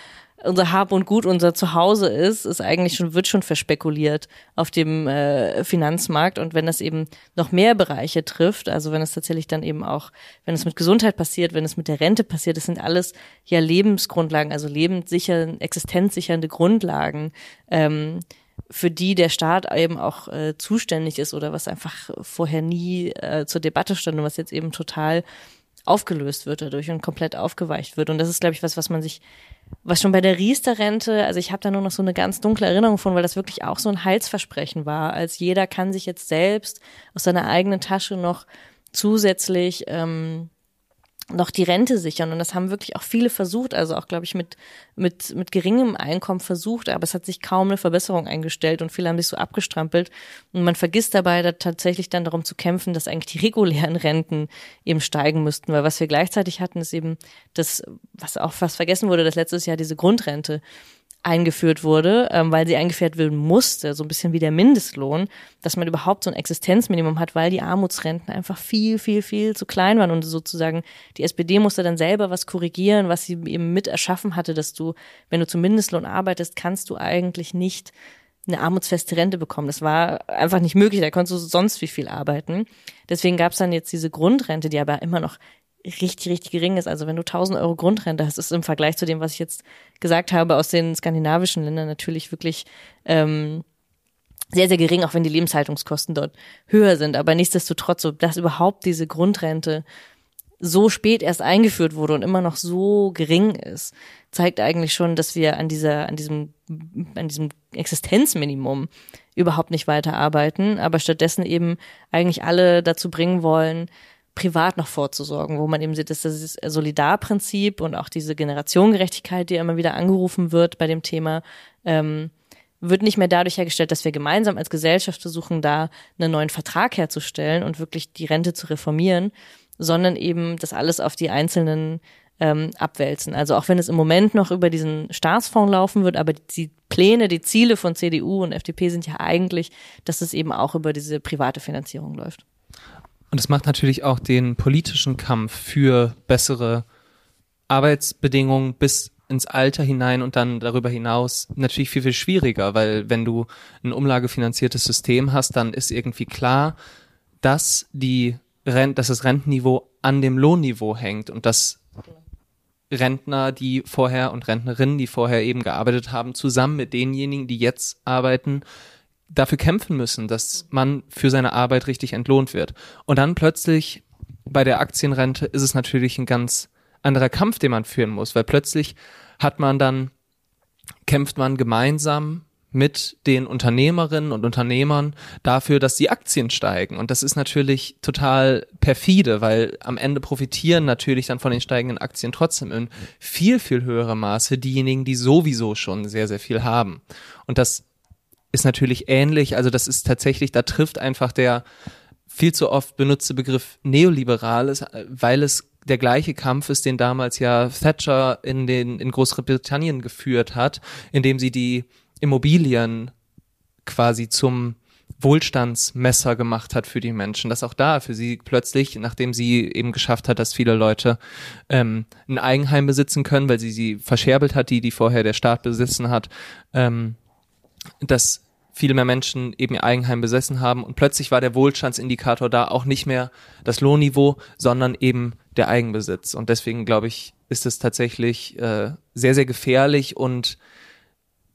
unser Hab und Gut, unser Zuhause ist, ist eigentlich schon, wird schon verspekuliert auf dem äh, Finanzmarkt. Und wenn das eben noch mehr Bereiche trifft, also wenn es tatsächlich dann eben auch, wenn es mit Gesundheit passiert, wenn es mit der Rente passiert, das sind alles ja Lebensgrundlagen, also lebenssichern, existenzsichernde Grundlagen. Ähm, für die der Staat eben auch äh, zuständig ist oder was einfach vorher nie äh, zur Debatte stand und was jetzt eben total aufgelöst wird dadurch und komplett aufgeweicht wird. Und das ist, glaube ich, was, was man sich, was schon bei der Riester-Rente, also ich habe da nur noch so eine ganz dunkle Erinnerung von, weil das wirklich auch so ein Heilsversprechen war, als jeder kann sich jetzt selbst aus seiner eigenen Tasche noch zusätzlich ähm, noch die Rente sichern. Und das haben wirklich auch viele versucht, also auch, glaube ich, mit, mit, mit geringem Einkommen versucht, aber es hat sich kaum eine Verbesserung eingestellt und viele haben sich so abgestrampelt. Und man vergisst dabei da tatsächlich dann darum zu kämpfen, dass eigentlich die regulären Renten eben steigen müssten. Weil was wir gleichzeitig hatten, ist eben das, was auch fast vergessen wurde, das letztes Jahr diese Grundrente eingeführt wurde, ähm, weil sie eingeführt werden musste, so ein bisschen wie der Mindestlohn, dass man überhaupt so ein Existenzminimum hat, weil die Armutsrenten einfach viel, viel, viel zu klein waren und sozusagen die SPD musste dann selber was korrigieren, was sie eben mit erschaffen hatte, dass du, wenn du zum Mindestlohn arbeitest, kannst du eigentlich nicht eine armutsfeste Rente bekommen. Das war einfach nicht möglich, da konntest du sonst wie viel arbeiten. Deswegen gab es dann jetzt diese Grundrente, die aber immer noch richtig, richtig gering ist. Also wenn du 1000 Euro Grundrente hast, ist im Vergleich zu dem, was ich jetzt gesagt habe, aus den skandinavischen Ländern natürlich wirklich ähm, sehr, sehr gering, auch wenn die Lebenshaltungskosten dort höher sind. Aber nichtsdestotrotz, so, dass überhaupt diese Grundrente so spät erst eingeführt wurde und immer noch so gering ist, zeigt eigentlich schon, dass wir an dieser, an diesem, an diesem Existenzminimum überhaupt nicht weiterarbeiten, aber stattdessen eben eigentlich alle dazu bringen wollen, privat noch vorzusorgen, wo man eben sieht, dass das Solidarprinzip und auch diese Generationengerechtigkeit, die immer wieder angerufen wird bei dem Thema, ähm, wird nicht mehr dadurch hergestellt, dass wir gemeinsam als Gesellschaft versuchen, da einen neuen Vertrag herzustellen und wirklich die Rente zu reformieren, sondern eben das alles auf die einzelnen ähm, abwälzen. Also auch wenn es im Moment noch über diesen Staatsfonds laufen wird, aber die Pläne, die Ziele von CDU und FDP sind ja eigentlich, dass es eben auch über diese private Finanzierung läuft. Und es macht natürlich auch den politischen Kampf für bessere Arbeitsbedingungen bis ins Alter hinein und dann darüber hinaus natürlich viel, viel schwieriger, weil wenn du ein umlagefinanziertes System hast, dann ist irgendwie klar, dass die Rent, dass das Rentenniveau an dem Lohnniveau hängt und dass Rentner, die vorher und Rentnerinnen, die vorher eben gearbeitet haben, zusammen mit denjenigen, die jetzt arbeiten, dafür kämpfen müssen, dass man für seine Arbeit richtig entlohnt wird. Und dann plötzlich bei der Aktienrente ist es natürlich ein ganz anderer Kampf, den man führen muss, weil plötzlich hat man dann, kämpft man gemeinsam mit den Unternehmerinnen und Unternehmern dafür, dass die Aktien steigen. Und das ist natürlich total perfide, weil am Ende profitieren natürlich dann von den steigenden Aktien trotzdem in viel, viel höherem Maße diejenigen, die sowieso schon sehr, sehr viel haben. Und das ist natürlich ähnlich. Also das ist tatsächlich, da trifft einfach der viel zu oft benutzte Begriff Neoliberales, weil es der gleiche Kampf ist, den damals ja Thatcher in den in Großbritannien geführt hat, indem sie die Immobilien quasi zum Wohlstandsmesser gemacht hat für die Menschen, dass auch da für sie plötzlich, nachdem sie eben geschafft hat, dass viele Leute ähm, ein Eigenheim besitzen können, weil sie sie verscherbelt hat, die die vorher der Staat besitzen hat, ähm, dass viele mehr Menschen eben ihr Eigenheim besessen haben und plötzlich war der Wohlstandsindikator da auch nicht mehr das Lohnniveau, sondern eben der Eigenbesitz. Und deswegen glaube ich, ist es tatsächlich äh, sehr, sehr gefährlich und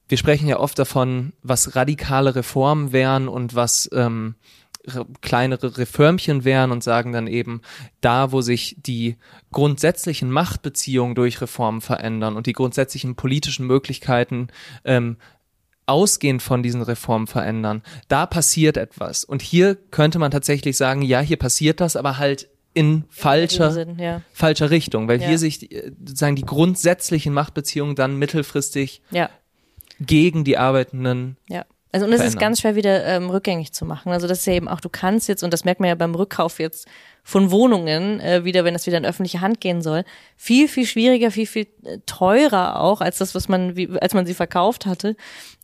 wir sprechen ja oft davon, was radikale Reformen wären und was ähm, kleinere Reformchen wären und sagen dann eben, da wo sich die grundsätzlichen Machtbeziehungen durch Reformen verändern und die grundsätzlichen politischen Möglichkeiten ähm, ausgehend von diesen Reformen verändern. Da passiert etwas. Und hier könnte man tatsächlich sagen, ja, hier passiert das, aber halt in falscher, Sinn, ja. falscher Richtung, weil ja. hier sich äh, sozusagen die grundsätzlichen Machtbeziehungen dann mittelfristig ja. gegen die Arbeitenden. Also und es ist ganz schwer wieder ähm, rückgängig zu machen. Also das ist ja eben auch, du kannst jetzt, und das merkt man ja beim Rückkauf jetzt von Wohnungen äh, wieder, wenn das wieder in öffentliche Hand gehen soll, viel, viel schwieriger, viel, viel äh, teurer auch als das, was man, wie, als man sie verkauft hatte.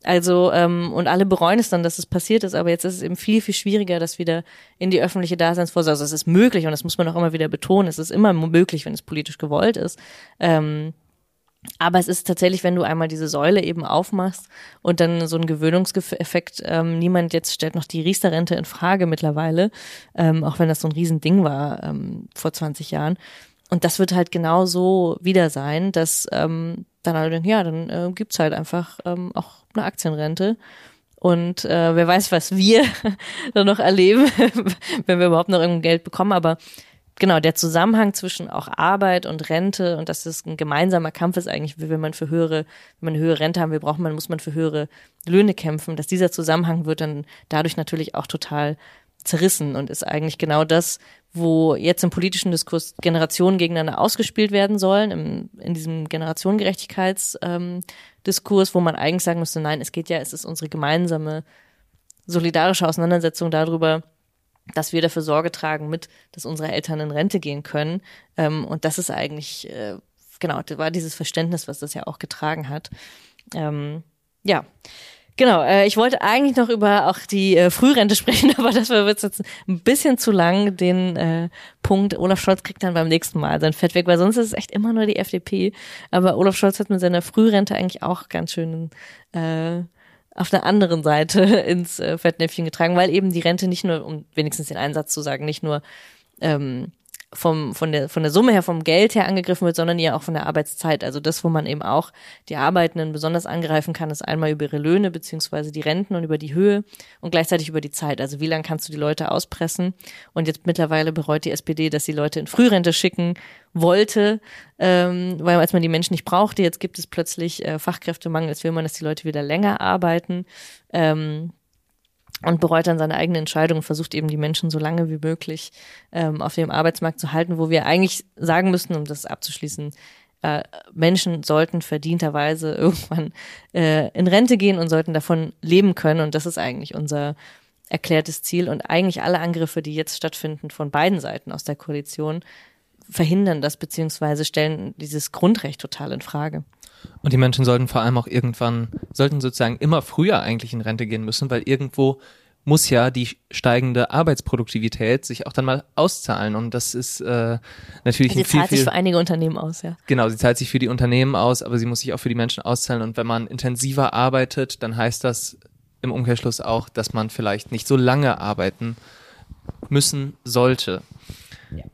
Also, ähm, und alle bereuen es dann, dass es passiert ist, aber jetzt ist es eben viel, viel schwieriger, das wieder in die öffentliche Daseinsvorsorge. Also es ist möglich und das muss man auch immer wieder betonen, es ist immer möglich, wenn es politisch gewollt ist. Ähm, aber es ist tatsächlich, wenn du einmal diese Säule eben aufmachst und dann so ein Gewöhnungseffekt, ähm, niemand jetzt stellt noch die Riester-Rente in Frage mittlerweile, ähm, auch wenn das so ein Riesending war ähm, vor 20 Jahren. Und das wird halt genau so wieder sein, dass ähm, dann alle denken, ja, dann äh, gibt's halt einfach ähm, auch eine Aktienrente. Und äh, wer weiß, was wir dann noch erleben, wenn wir überhaupt noch irgendein Geld bekommen. Aber genau, der Zusammenhang zwischen auch Arbeit und Rente und dass es ein gemeinsamer Kampf ist eigentlich, wenn man für höhere, wenn man eine höhere Rente haben will, braucht man, muss man für höhere Löhne kämpfen, dass dieser Zusammenhang wird dann dadurch natürlich auch total zerrissen und ist eigentlich genau das, wo jetzt im politischen Diskurs Generationen gegeneinander ausgespielt werden sollen, im, in diesem Generationengerechtigkeitsdiskurs, ähm, wo man eigentlich sagen müsste, nein, es geht ja, es ist unsere gemeinsame solidarische Auseinandersetzung darüber, dass wir dafür Sorge tragen mit, dass unsere Eltern in Rente gehen können. Ähm, und das ist eigentlich, äh, genau, war dieses Verständnis, was das ja auch getragen hat. Ähm, ja. Genau, äh, ich wollte eigentlich noch über auch die äh, Frührente sprechen, aber das wird jetzt ein bisschen zu lang. Den äh, Punkt, Olaf Scholz kriegt dann beim nächsten Mal sein Fett weg, weil sonst ist es echt immer nur die FDP. Aber Olaf Scholz hat mit seiner Frührente eigentlich auch ganz schön äh, auf der anderen Seite ins äh, Fettnäpfchen getragen, weil eben die Rente nicht nur, um wenigstens den Einsatz zu sagen, nicht nur ähm, vom, von, der, von der Summe her, vom Geld her angegriffen wird, sondern ja auch von der Arbeitszeit. Also das, wo man eben auch die Arbeitenden besonders angreifen kann, ist einmal über ihre Löhne beziehungsweise die Renten und über die Höhe und gleichzeitig über die Zeit. Also wie lange kannst du die Leute auspressen? Und jetzt mittlerweile bereut die SPD, dass sie Leute in Frührente schicken wollte, ähm, weil als man die Menschen nicht brauchte, jetzt gibt es plötzlich äh, Fachkräftemangel, jetzt will man, dass die Leute wieder länger arbeiten. Ähm, und bereut dann seine eigene Entscheidung und versucht eben die Menschen so lange wie möglich ähm, auf dem Arbeitsmarkt zu halten, wo wir eigentlich sagen müssten, um das abzuschließen, äh, Menschen sollten verdienterweise irgendwann äh, in Rente gehen und sollten davon leben können. Und das ist eigentlich unser erklärtes Ziel. Und eigentlich alle Angriffe, die jetzt stattfinden von beiden Seiten aus der Koalition, verhindern das beziehungsweise stellen dieses Grundrecht total in Frage. Und die Menschen sollten vor allem auch irgendwann, sollten sozusagen immer früher eigentlich in Rente gehen müssen, weil irgendwo muss ja die steigende Arbeitsproduktivität sich auch dann mal auszahlen. Und das ist äh, natürlich sie ein viel, zahlt sich für einige Unternehmen aus, ja. Genau, sie zahlt sich für die Unternehmen aus, aber sie muss sich auch für die Menschen auszahlen. Und wenn man intensiver arbeitet, dann heißt das im Umkehrschluss auch, dass man vielleicht nicht so lange arbeiten müssen sollte. Ja.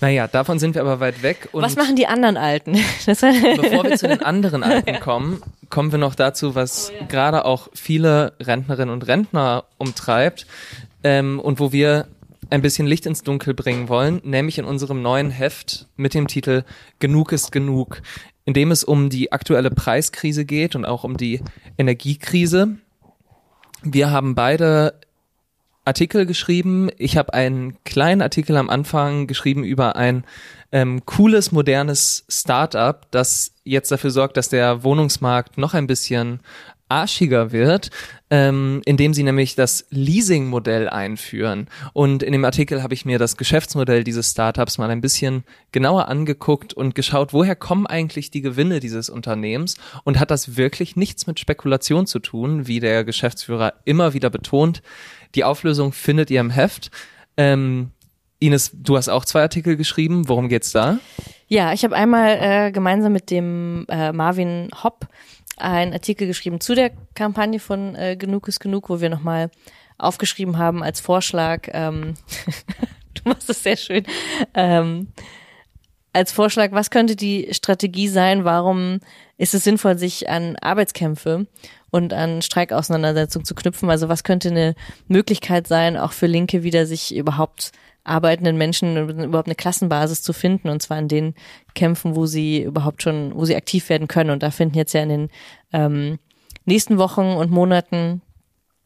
Naja, davon sind wir aber weit weg. Was machen die anderen Alten? Bevor wir zu den anderen Alten kommen, kommen wir noch dazu, was Oh ja. gerade auch viele Rentnerinnen und Rentner umtreibt ähm, und wo wir ein bisschen Licht ins Dunkel bringen wollen, nämlich in unserem neuen Heft mit dem Titel Genug ist genug, in dem es um die aktuelle Preiskrise geht und auch um die Energiekrise. Wir haben beide Artikel geschrieben. Ich habe einen kleinen Artikel am Anfang geschrieben über ein ähm, cooles, modernes Startup, das jetzt dafür sorgt, dass der Wohnungsmarkt noch ein bisschen arschiger wird, ähm, indem sie nämlich das Leasing-Modell einführen. Und in dem Artikel habe ich mir das Geschäftsmodell dieses Startups mal ein bisschen genauer angeguckt und geschaut, woher kommen eigentlich die Gewinne dieses Unternehmens und hat das wirklich nichts mit Spekulation zu tun, wie der Geschäftsführer immer wieder betont. Die Auflösung findet ihr im Heft. Ähm, Ines, du hast auch zwei Artikel geschrieben. Worum geht's da? Ja, ich habe einmal äh, gemeinsam mit dem äh, Marvin Hopp einen Artikel geschrieben zu der Kampagne von äh, Genug ist genug, wo wir nochmal aufgeschrieben haben als Vorschlag, ähm, du machst das sehr schön, ähm, als Vorschlag, was könnte die Strategie sein, warum ist es sinnvoll, sich an Arbeitskämpfe und an Streikauseinandersetzungen zu knüpfen? Also was könnte eine Möglichkeit sein, auch für Linke wieder sich überhaupt arbeitenden Menschen überhaupt eine Klassenbasis zu finden und zwar in den Kämpfen, wo sie überhaupt schon, wo sie aktiv werden können. Und da finden jetzt ja in den ähm, nächsten Wochen und Monaten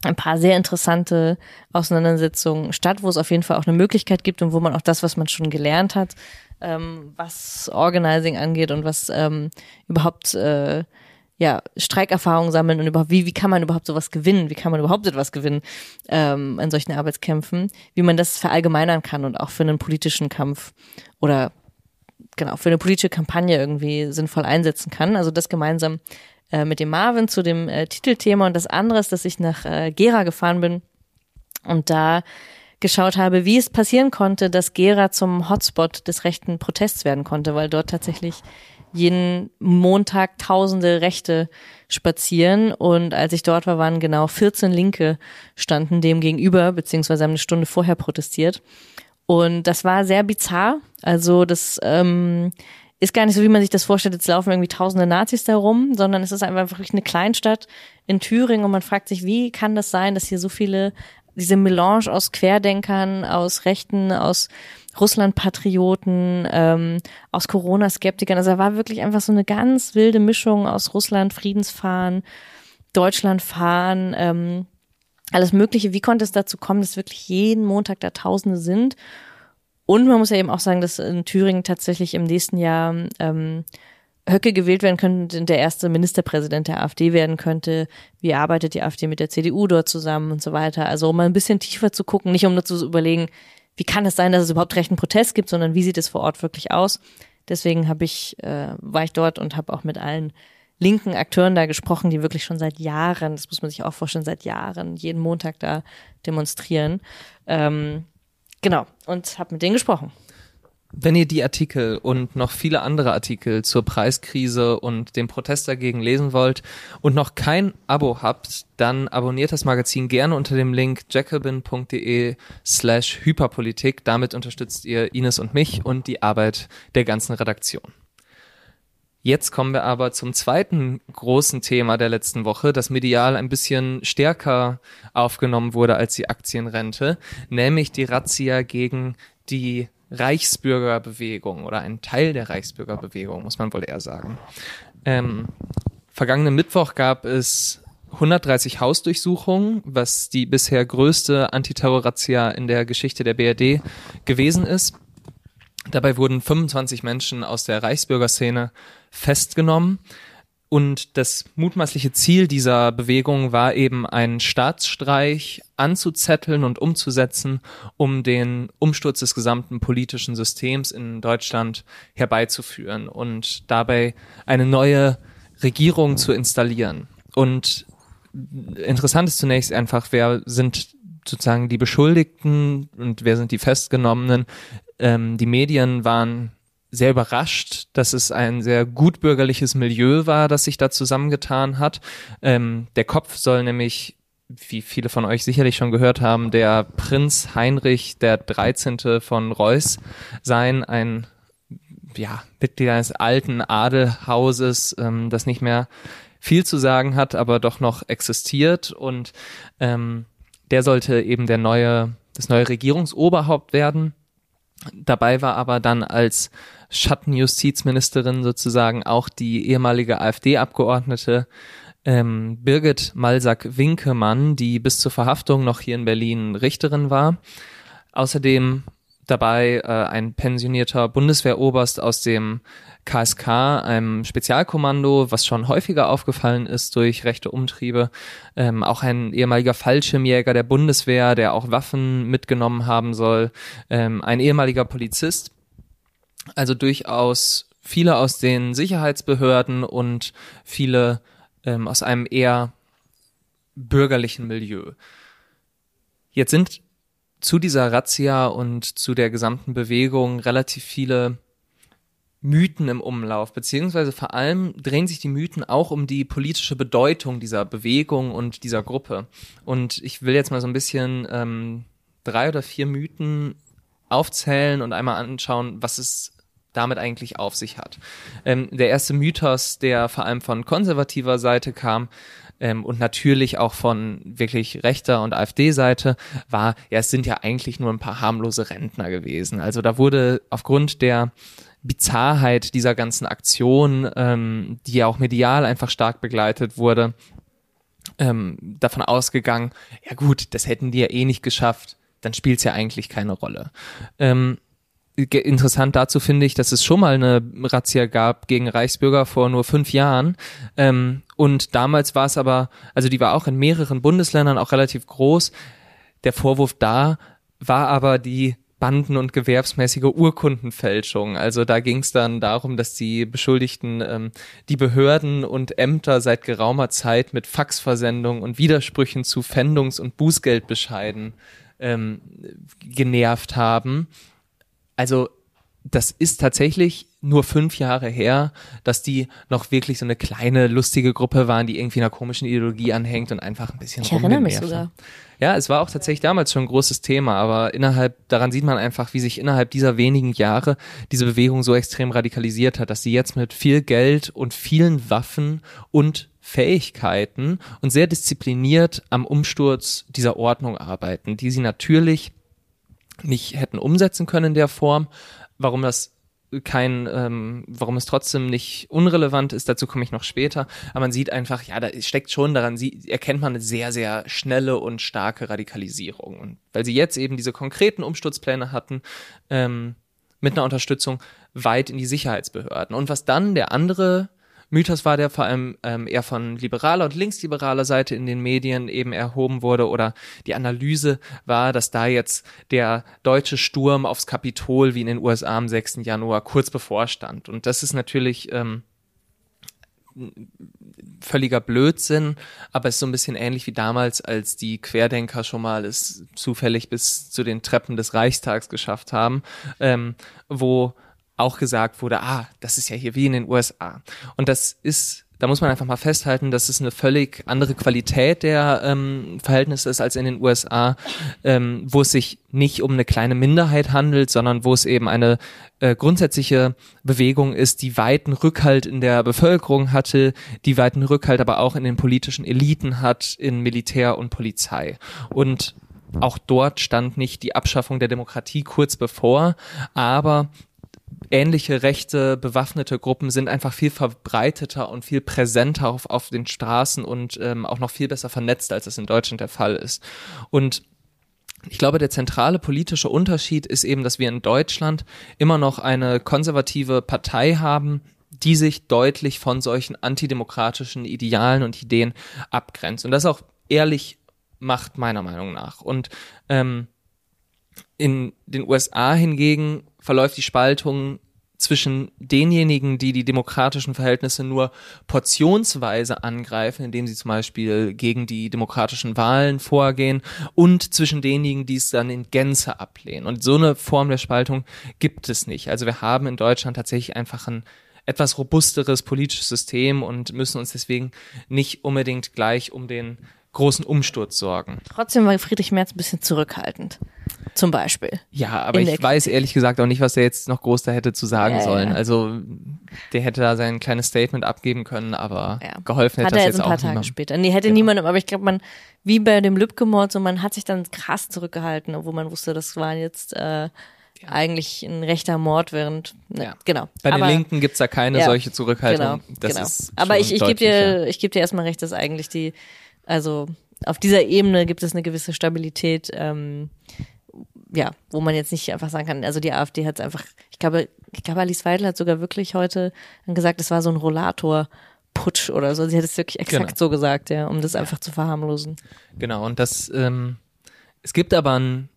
ein paar sehr interessante Auseinandersetzungen statt, wo es auf jeden Fall auch eine Möglichkeit gibt und wo man auch das, was man schon gelernt hat, ähm, was Organizing angeht und was ähm, überhaupt äh, ja, Streikerfahrung sammeln und überhaupt, wie, wie kann man überhaupt sowas gewinnen? Wie kann man überhaupt etwas gewinnen ähm, an solchen Arbeitskämpfen? Wie man das verallgemeinern kann und auch für einen politischen Kampf oder genau, für eine politische Kampagne irgendwie sinnvoll einsetzen kann. Also das gemeinsam äh, mit dem Marvin zu dem äh, Titelthema und das andere ist, dass ich nach äh, Gera gefahren bin und da geschaut habe, wie es passieren konnte, dass Gera zum Hotspot des rechten Protests werden konnte, weil dort tatsächlich jeden Montag tausende Rechte spazieren. Und als ich dort war, waren genau 14 Linke standen dem gegenüber, beziehungsweise haben eine Stunde vorher protestiert. Und das war sehr bizarr, also das ähm, ist gar nicht so, wie man sich das vorstellt, jetzt laufen irgendwie tausende Nazis da rum, sondern es ist einfach wirklich eine Kleinstadt in Thüringen. Und man fragt sich, wie kann das sein, dass hier so viele diese Melange aus Querdenkern, aus Rechten, aus Russland-Patrioten, ähm, aus Corona-Skeptikern. Also da war wirklich einfach so eine ganz wilde Mischung aus Russland, Friedensfahren, Deutschlandfahren, ähm, alles Mögliche. Wie konnte es dazu kommen, dass wirklich jeden Montag da Tausende sind? Und man muss ja eben auch sagen, dass in Thüringen tatsächlich im nächsten Jahr ähm, Höcke gewählt werden könnte, der erste Ministerpräsident der AfD werden könnte. Wie arbeitet die AfD mit der CDU dort zusammen und so weiter? Also um mal ein bisschen tiefer zu gucken, nicht um nur zu überlegen, wie kann es sein, dass es überhaupt rechten Protest gibt, sondern wie sieht es vor Ort wirklich aus? Deswegen habe ich, äh, war ich dort und habe auch mit allen linken Akteuren da gesprochen, die wirklich schon seit Jahren, das muss man sich auch vorstellen, seit Jahren jeden Montag da demonstrieren. Ähm, genau, und habe mit denen gesprochen. Wenn ihr die Artikel und noch viele andere Artikel zur Preiskrise und dem Protest dagegen lesen wollt und noch kein Abo habt, dann abonniert das Magazin gerne unter dem Link jacobin.de slash Hyperpolitik. Damit unterstützt ihr Ines und mich und die Arbeit der ganzen Redaktion. Jetzt kommen wir aber zum zweiten großen Thema der letzten Woche, das medial ein bisschen stärker aufgenommen wurde als die Aktienrente, nämlich die Razzia gegen die Reichsbürgerbewegung oder ein Teil der Reichsbürgerbewegung, muss man wohl eher sagen. Ähm, vergangenen Mittwoch gab es 130 Hausdurchsuchungen, was die bisher größte Antiterror-Razzia in der Geschichte der BRD gewesen ist. Dabei wurden 25 Menschen aus der Reichsbürgerszene festgenommen. Und das mutmaßliche Ziel dieser Bewegung war eben, einen Staatsstreich anzuzetteln und umzusetzen, um den Umsturz des gesamten politischen Systems in Deutschland herbeizuführen und dabei eine neue Regierung zu installieren. Und interessant ist zunächst einfach, wer sind sozusagen die Beschuldigten und wer sind die Festgenommenen. Ähm, die Medien waren sehr überrascht, dass es ein sehr gutbürgerliches Milieu war, das sich da zusammengetan hat. Ähm, der Kopf soll nämlich, wie viele von euch sicherlich schon gehört haben, der Prinz Heinrich der 13. von Reuß sein, ein ja, Mitglied eines alten Adelhauses, ähm, das nicht mehr viel zu sagen hat, aber doch noch existiert und ähm, der sollte eben der neue, das neue Regierungsoberhaupt werden. Dabei war aber dann als Schattenjustizministerin sozusagen auch die ehemalige AfD-Abgeordnete ähm, Birgit Malsack-Winkemann, die bis zur Verhaftung noch hier in Berlin Richterin war. Außerdem dabei äh, ein pensionierter Bundeswehroberst aus dem KSK, einem Spezialkommando, was schon häufiger aufgefallen ist durch rechte Umtriebe. Ähm, auch ein ehemaliger Fallschirmjäger der Bundeswehr, der auch Waffen mitgenommen haben soll. Ähm, ein ehemaliger Polizist. Also durchaus viele aus den Sicherheitsbehörden und viele ähm, aus einem eher bürgerlichen Milieu. Jetzt sind zu dieser Razzia und zu der gesamten Bewegung relativ viele Mythen im Umlauf, beziehungsweise vor allem drehen sich die Mythen auch um die politische Bedeutung dieser Bewegung und dieser Gruppe. Und ich will jetzt mal so ein bisschen ähm, drei oder vier Mythen aufzählen und einmal anschauen, was es damit eigentlich auf sich hat. Ähm, der erste Mythos, der vor allem von konservativer Seite kam, ähm, und natürlich auch von wirklich rechter und AfD-Seite war, ja, es sind ja eigentlich nur ein paar harmlose Rentner gewesen. Also da wurde aufgrund der Bizarrheit dieser ganzen Aktion, ähm, die ja auch medial einfach stark begleitet wurde, ähm, davon ausgegangen, ja gut, das hätten die ja eh nicht geschafft, dann spielt es ja eigentlich keine Rolle. Ähm, interessant dazu finde ich, dass es schon mal eine Razzia gab gegen Reichsbürger vor nur fünf Jahren. Ähm, und damals war es aber, also die war auch in mehreren Bundesländern auch relativ groß. Der Vorwurf da war aber die Banden- und gewerbsmäßige Urkundenfälschung. Also da ging es dann darum, dass die Beschuldigten ähm, die Behörden und Ämter seit geraumer Zeit mit Faxversendungen und Widersprüchen zu Pfändungs- und Bußgeldbescheiden ähm, genervt haben. Also das ist tatsächlich nur fünf Jahre her, dass die noch wirklich so eine kleine, lustige Gruppe waren, die irgendwie einer komischen Ideologie anhängt und einfach ein bisschen Ich erinnere mich sogar. Ja, es war auch tatsächlich damals schon ein großes Thema, aber innerhalb, daran sieht man einfach, wie sich innerhalb dieser wenigen Jahre diese Bewegung so extrem radikalisiert hat, dass sie jetzt mit viel Geld und vielen Waffen und Fähigkeiten und sehr diszipliniert am Umsturz dieser Ordnung arbeiten, die sie natürlich nicht hätten umsetzen können in der Form. Warum das kein, ähm, warum es trotzdem nicht unrelevant ist, dazu komme ich noch später. Aber man sieht einfach, ja, da steckt schon daran, sie erkennt man eine sehr, sehr schnelle und starke Radikalisierung. Und weil sie jetzt eben diese konkreten Umsturzpläne hatten, ähm, mit einer Unterstützung weit in die Sicherheitsbehörden. Und was dann der andere Mythos war, der vor allem ähm, eher von liberaler und linksliberaler Seite in den Medien eben erhoben wurde oder die Analyse war, dass da jetzt der deutsche Sturm aufs Kapitol wie in den USA am 6. Januar kurz bevorstand. Und das ist natürlich ähm, völliger Blödsinn, aber es ist so ein bisschen ähnlich wie damals, als die Querdenker schon mal es zufällig bis zu den Treppen des Reichstags geschafft haben, ähm, wo auch gesagt wurde, ah, das ist ja hier wie in den USA. Und das ist, da muss man einfach mal festhalten, dass es eine völlig andere Qualität der ähm, Verhältnisse ist als in den USA, ähm, wo es sich nicht um eine kleine Minderheit handelt, sondern wo es eben eine äh, grundsätzliche Bewegung ist, die weiten Rückhalt in der Bevölkerung hatte, die weiten Rückhalt aber auch in den politischen Eliten hat, in Militär und Polizei. Und auch dort stand nicht die Abschaffung der Demokratie kurz bevor, aber ähnliche rechte bewaffnete Gruppen sind einfach viel verbreiteter und viel präsenter auf, auf den Straßen und ähm, auch noch viel besser vernetzt, als das in Deutschland der Fall ist. Und Ich glaube, der zentrale politische Unterschied ist eben, dass wir in Deutschland immer noch eine konservative Partei haben, die sich deutlich von solchen antidemokratischen Idealen und Ideen abgrenzt. Und das auch ehrlich macht, meiner Meinung nach. Und ähm, in den USA hingegen verläuft die Spaltung zwischen denjenigen, die die demokratischen Verhältnisse nur portionsweise angreifen, indem sie zum Beispiel gegen die demokratischen Wahlen vorgehen, und zwischen denjenigen, die es dann in Gänze ablehnen. Und so eine Form der Spaltung gibt es nicht. Also wir haben in Deutschland tatsächlich einfach ein etwas robusteres politisches System und müssen uns deswegen nicht unbedingt gleich um den großen Umsturz sorgen. Trotzdem war Friedrich Merz ein bisschen zurückhaltend. Zum Beispiel. Ja, aber ich weiß ehrlich gesagt auch nicht, was er jetzt noch groß da hätte zu sagen ja, sollen. Ja. Also der hätte da sein kleines Statement abgeben können, aber ja. geholfen hätte hat das jetzt, jetzt ein paar Tage niemand. später. Nee, hätte genau. niemandem, aber ich glaube, man, wie bei dem Lübcke-Mord, so man hat sich dann krass zurückgehalten, obwohl man wusste, das war jetzt äh, eigentlich ein rechter Mord, während ne, ja. genau. Bei aber, den Linken gibt's da keine ja, solche Zurückhaltung. Genau, das genau. Ist aber ich, ich gebe dir, ich gebe dir erstmal recht, dass eigentlich die, also auf dieser Ebene gibt es eine gewisse Stabilität, ähm, ja, wo man jetzt nicht einfach sagen kann, also die AfD hat es einfach, ich glaube, ich glaube, Alice Weidel hat sogar wirklich heute gesagt, es war so ein Rollator. Putsch oder so. Sie hat es wirklich exakt genau. so gesagt, ja, um das einfach zu verharmlosen. Genau, und das, ähm, es gibt aber ein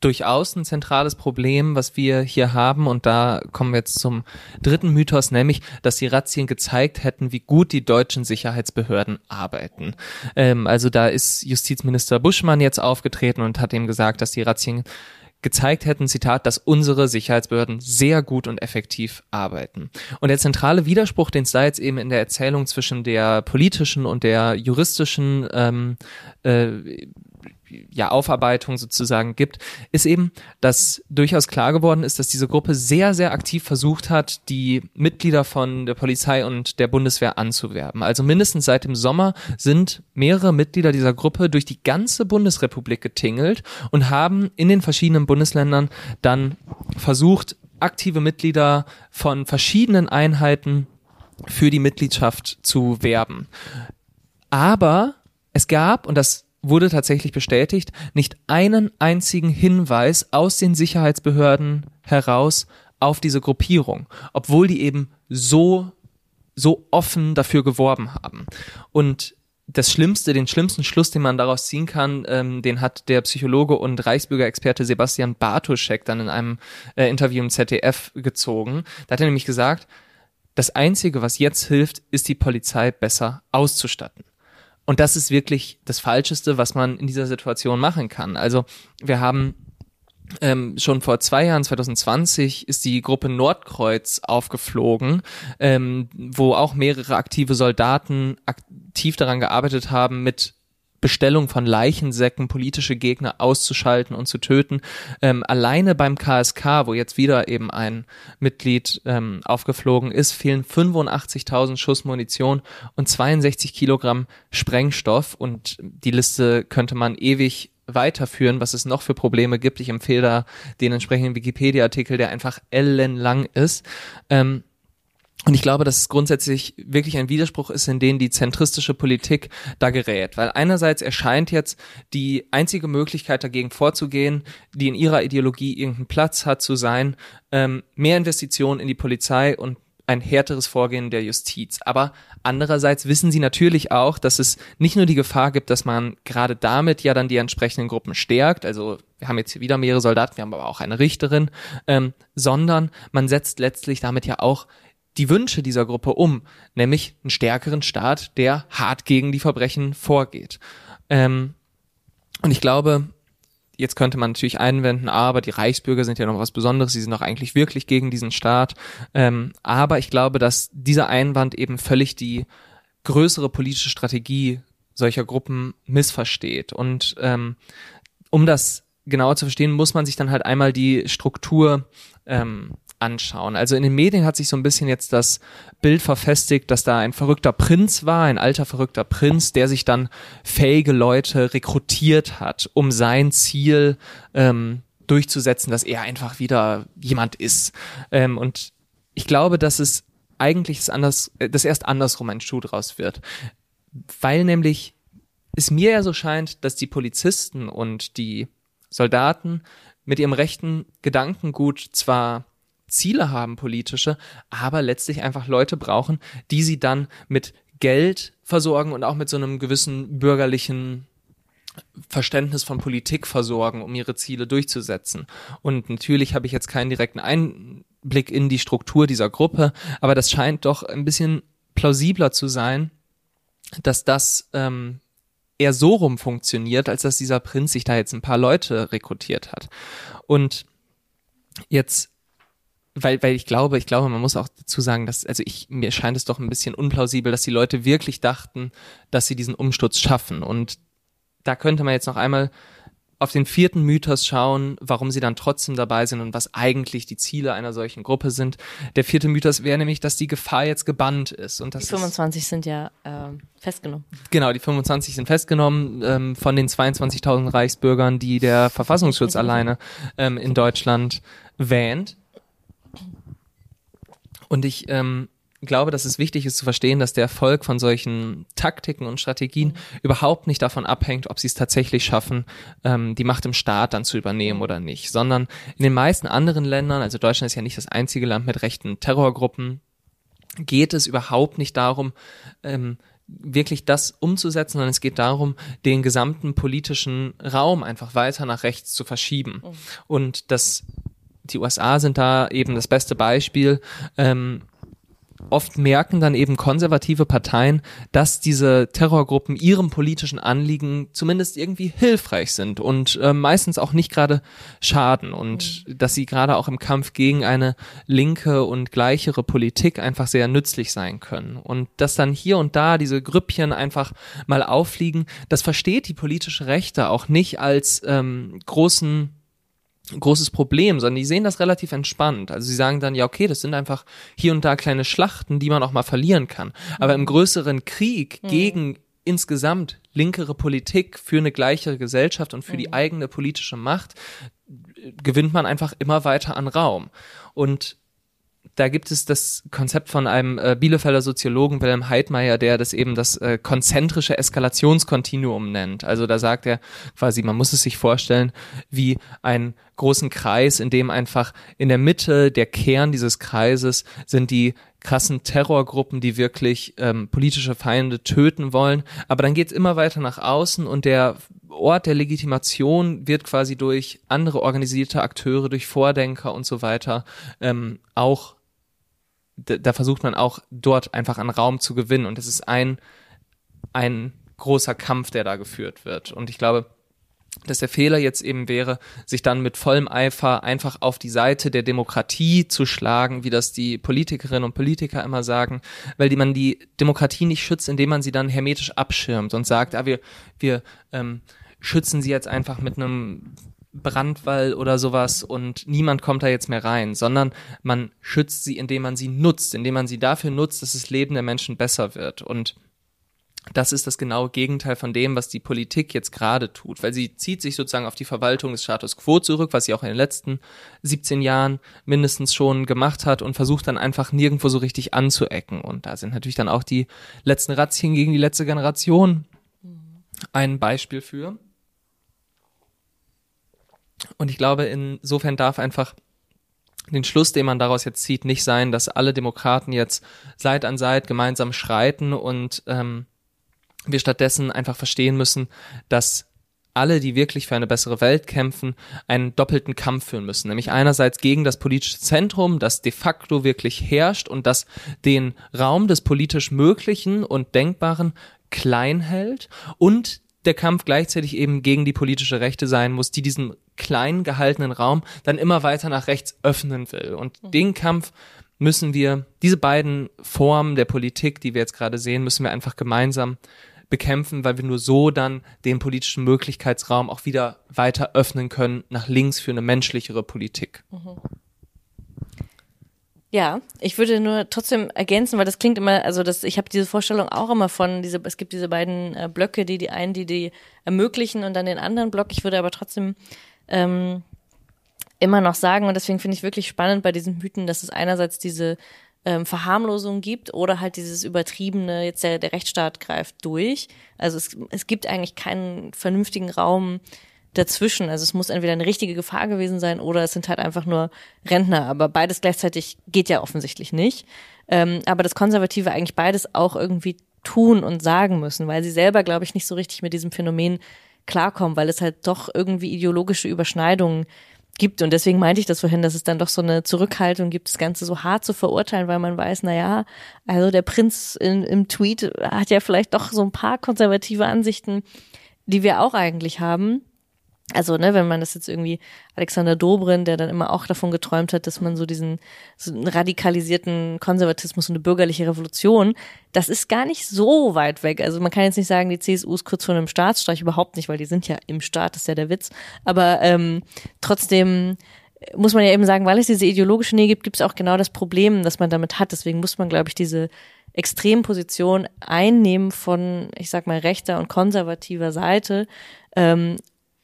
durchaus ein zentrales Problem, was wir hier haben. Und da kommen wir jetzt zum dritten Mythos, nämlich, dass die Razzien gezeigt hätten, wie gut die deutschen Sicherheitsbehörden arbeiten. Ähm, also da ist Justizminister Buschmann jetzt aufgetreten und hat ihm gesagt, dass die Razzien gezeigt hätten, Zitat, dass unsere Sicherheitsbehörden sehr gut und effektiv arbeiten. Und der zentrale Widerspruch, den es da jetzt eben in der Erzählung zwischen der politischen und der juristischen ähm, äh, ja, Aufarbeitung sozusagen gibt, ist eben, dass durchaus klar geworden ist, dass diese Gruppe sehr, sehr aktiv versucht hat, die Mitglieder von der Polizei und der Bundeswehr anzuwerben. Also mindestens seit dem Sommer sind mehrere Mitglieder dieser Gruppe durch die ganze Bundesrepublik getingelt und haben in den verschiedenen Bundesländern dann versucht, aktive Mitglieder von verschiedenen Einheiten für die Mitgliedschaft zu werben. Aber es gab, und das wurde tatsächlich bestätigt, nicht einen einzigen Hinweis aus den Sicherheitsbehörden heraus auf diese Gruppierung, obwohl die eben so, so offen dafür geworben haben. Und das Schlimmste, den schlimmsten Schluss, den man daraus ziehen kann, ähm, den hat der Psychologe und Reichsbürgerexperte Sebastian Bartoschek dann in einem äh, Interview im ZDF gezogen. Da hat er nämlich gesagt, das Einzige, was jetzt hilft, ist die Polizei besser auszustatten. Und das ist wirklich das Falscheste, was man in dieser Situation machen kann. Also wir haben ähm, schon vor zwei Jahren, 2020, ist die Gruppe Nordkreuz aufgeflogen, ähm, wo auch mehrere aktive Soldaten aktiv daran gearbeitet haben, mit Bestellung von Leichensäcken politische Gegner auszuschalten und zu töten. Ähm, alleine beim KSK, wo jetzt wieder eben ein Mitglied ähm, aufgeflogen ist, fehlen 85.000 Schuss Munition und 62 Kilogramm Sprengstoff. Und die Liste könnte man ewig weiterführen, was es noch für Probleme gibt. Ich empfehle da den entsprechenden Wikipedia-Artikel, der einfach ellenlang ist. Ähm, und ich glaube, dass es grundsätzlich wirklich ein Widerspruch ist, in den die zentristische Politik da gerät. Weil einerseits erscheint jetzt die einzige Möglichkeit dagegen vorzugehen, die in ihrer Ideologie irgendeinen Platz hat, zu sein, ähm, mehr Investitionen in die Polizei und ein härteres Vorgehen der Justiz. Aber andererseits wissen sie natürlich auch, dass es nicht nur die Gefahr gibt, dass man gerade damit ja dann die entsprechenden Gruppen stärkt. Also wir haben jetzt wieder mehrere Soldaten, wir haben aber auch eine Richterin, ähm, sondern man setzt letztlich damit ja auch die Wünsche dieser Gruppe um, nämlich einen stärkeren Staat, der hart gegen die Verbrechen vorgeht. Ähm, und ich glaube, jetzt könnte man natürlich einwenden, aber die Reichsbürger sind ja noch was Besonderes, sie sind doch eigentlich wirklich gegen diesen Staat. Ähm, aber ich glaube, dass dieser Einwand eben völlig die größere politische Strategie solcher Gruppen missversteht. Und ähm, um das genauer zu verstehen, muss man sich dann halt einmal die Struktur ähm, anschauen. Also in den Medien hat sich so ein bisschen jetzt das Bild verfestigt, dass da ein verrückter Prinz war, ein alter verrückter Prinz, der sich dann fähige Leute rekrutiert hat, um sein Ziel ähm, durchzusetzen, dass er einfach wieder jemand ist. Ähm, und ich glaube, dass es eigentlich das, anders, äh, das erst andersrum ein Schuh draus wird. Weil nämlich es mir ja so scheint, dass die Polizisten und die Soldaten mit ihrem rechten Gedankengut zwar Ziele haben, politische, aber letztlich einfach Leute brauchen, die sie dann mit Geld versorgen und auch mit so einem gewissen bürgerlichen Verständnis von Politik versorgen, um ihre Ziele durchzusetzen. Und natürlich habe ich jetzt keinen direkten Einblick in die Struktur dieser Gruppe, aber das scheint doch ein bisschen plausibler zu sein, dass das ähm, eher so rum funktioniert, als dass dieser Prinz sich da jetzt ein paar Leute rekrutiert hat. Und jetzt weil, weil ich glaube, ich glaube, man muss auch dazu sagen, dass, also ich, mir scheint es doch ein bisschen unplausibel, dass die Leute wirklich dachten, dass sie diesen Umsturz schaffen. Und da könnte man jetzt noch einmal auf den vierten Mythos schauen, warum sie dann trotzdem dabei sind und was eigentlich die Ziele einer solchen Gruppe sind. Der vierte Mythos wäre nämlich, dass die Gefahr jetzt gebannt ist. Und das die 25 ist, sind ja ähm, festgenommen. Genau, die 25 sind festgenommen ähm, von den 22.000 Reichsbürgern, die der Verfassungsschutz alleine ähm, in Deutschland wähnt. Und ich ähm, glaube, dass es wichtig ist zu verstehen, dass der Erfolg von solchen Taktiken und Strategien überhaupt nicht davon abhängt, ob sie es tatsächlich schaffen, ähm, die Macht im Staat dann zu übernehmen oder nicht, sondern in den meisten anderen Ländern, also Deutschland ist ja nicht das einzige Land mit rechten Terrorgruppen, geht es überhaupt nicht darum, ähm, wirklich das umzusetzen, sondern es geht darum, den gesamten politischen Raum einfach weiter nach rechts zu verschieben. Mhm. Und das, die USA sind da eben das beste Beispiel. Ähm, oft merken dann eben konservative Parteien, dass diese Terrorgruppen ihrem politischen Anliegen zumindest irgendwie hilfreich sind und äh, meistens auch nicht gerade schaden und mhm. dass sie gerade auch im Kampf gegen eine linke und gleichere Politik einfach sehr nützlich sein können. Und dass dann hier und da diese Grüppchen einfach mal auffliegen, das versteht die politische Rechte auch nicht als ähm, großen großes Problem, sondern die sehen das relativ entspannt. Also sie sagen dann, ja, okay, das sind einfach hier und da kleine Schlachten, die man auch mal verlieren kann. Aber im größeren Krieg mhm. gegen insgesamt linkere Politik für eine gleichere Gesellschaft und für mhm. die eigene politische Macht gewinnt man einfach immer weiter an Raum. Und da gibt es das Konzept von einem äh, Bielefelder Soziologen Wilhelm Heidmeier, der das eben das äh, konzentrische Eskalationskontinuum nennt. Also da sagt er quasi, man muss es sich vorstellen wie einen großen Kreis, in dem einfach in der Mitte der Kern dieses Kreises sind die krassen Terrorgruppen, die wirklich ähm, politische Feinde töten wollen. Aber dann geht es immer weiter nach außen und der Ort der Legitimation wird quasi durch andere organisierte Akteure, durch Vordenker und so weiter ähm, auch da, versucht man auch dort einfach an Raum zu gewinnen. Und es ist ein, ein großer Kampf, der da geführt wird. Und ich glaube, dass der Fehler jetzt eben wäre, sich dann mit vollem Eifer einfach auf die Seite der Demokratie zu schlagen, wie das die Politikerinnen und Politiker immer sagen, weil die man die Demokratie nicht schützt, indem man sie dann hermetisch abschirmt und sagt, ah, wir, wir ähm, schützen sie jetzt einfach mit einem Brandwall oder sowas und niemand kommt da jetzt mehr rein, sondern man schützt sie, indem man sie nutzt, indem man sie dafür nutzt, dass das Leben der Menschen besser wird. Und das ist das genaue Gegenteil von dem, was die Politik jetzt gerade tut, weil sie zieht sich sozusagen auf die Verwaltung des Status quo zurück, was sie auch in den letzten 17 Jahren mindestens schon gemacht hat und versucht dann einfach nirgendwo so richtig anzuecken. Und da sind natürlich dann auch die letzten Razzien gegen die letzte Generation ein Beispiel für. Und ich glaube, insofern darf einfach den Schluss, den man daraus jetzt zieht, nicht sein, dass alle Demokraten jetzt Seit an Seit gemeinsam schreiten und ähm, wir stattdessen einfach verstehen müssen, dass alle, die wirklich für eine bessere Welt kämpfen, einen doppelten Kampf führen müssen. Nämlich einerseits gegen das politische Zentrum, das de facto wirklich herrscht und das den Raum des politisch Möglichen und Denkbaren klein hält und der Kampf gleichzeitig eben gegen die politische Rechte sein muss, die diesen klein gehaltenen Raum dann immer weiter nach rechts öffnen will. Und mhm. den Kampf müssen wir, diese beiden Formen der Politik, die wir jetzt gerade sehen, müssen wir einfach gemeinsam bekämpfen, weil wir nur so dann den politischen Möglichkeitsraum auch wieder weiter öffnen können nach links für eine menschlichere Politik. Mhm. Ja, ich würde nur trotzdem ergänzen, weil das klingt immer, also das, ich habe diese Vorstellung auch immer von, diese, es gibt diese beiden äh, Blöcke, die die einen, die die ermöglichen und dann den anderen Block. Ich würde aber trotzdem ähm, immer noch sagen, und deswegen finde ich wirklich spannend bei diesen Mythen, dass es einerseits diese ähm, Verharmlosung gibt oder halt dieses übertriebene, jetzt der, der Rechtsstaat greift durch. Also es, es gibt eigentlich keinen vernünftigen Raum, dazwischen. Also es muss entweder eine richtige Gefahr gewesen sein oder es sind halt einfach nur Rentner. Aber beides gleichzeitig geht ja offensichtlich nicht. Ähm, aber das Konservative eigentlich beides auch irgendwie tun und sagen müssen, weil sie selber, glaube ich, nicht so richtig mit diesem Phänomen klarkommen, weil es halt doch irgendwie ideologische Überschneidungen gibt. Und deswegen meinte ich das vorhin, dass es dann doch so eine Zurückhaltung gibt, das Ganze so hart zu verurteilen, weil man weiß, na ja, also der Prinz in, im Tweet hat ja vielleicht doch so ein paar konservative Ansichten, die wir auch eigentlich haben. Also, ne, wenn man das jetzt irgendwie Alexander Dobrin, der dann immer auch davon geträumt hat, dass man so diesen so einen radikalisierten Konservatismus und eine bürgerliche Revolution, das ist gar nicht so weit weg. Also man kann jetzt nicht sagen, die CSU ist kurz vor einem Staatsstreich, überhaupt nicht, weil die sind ja im Staat, ist ja der Witz. Aber ähm, trotzdem muss man ja eben sagen, weil es diese ideologische Nähe gibt, gibt es auch genau das Problem, das man damit hat. Deswegen muss man, glaube ich, diese Extremposition einnehmen von, ich sag mal, rechter und konservativer Seite, ähm,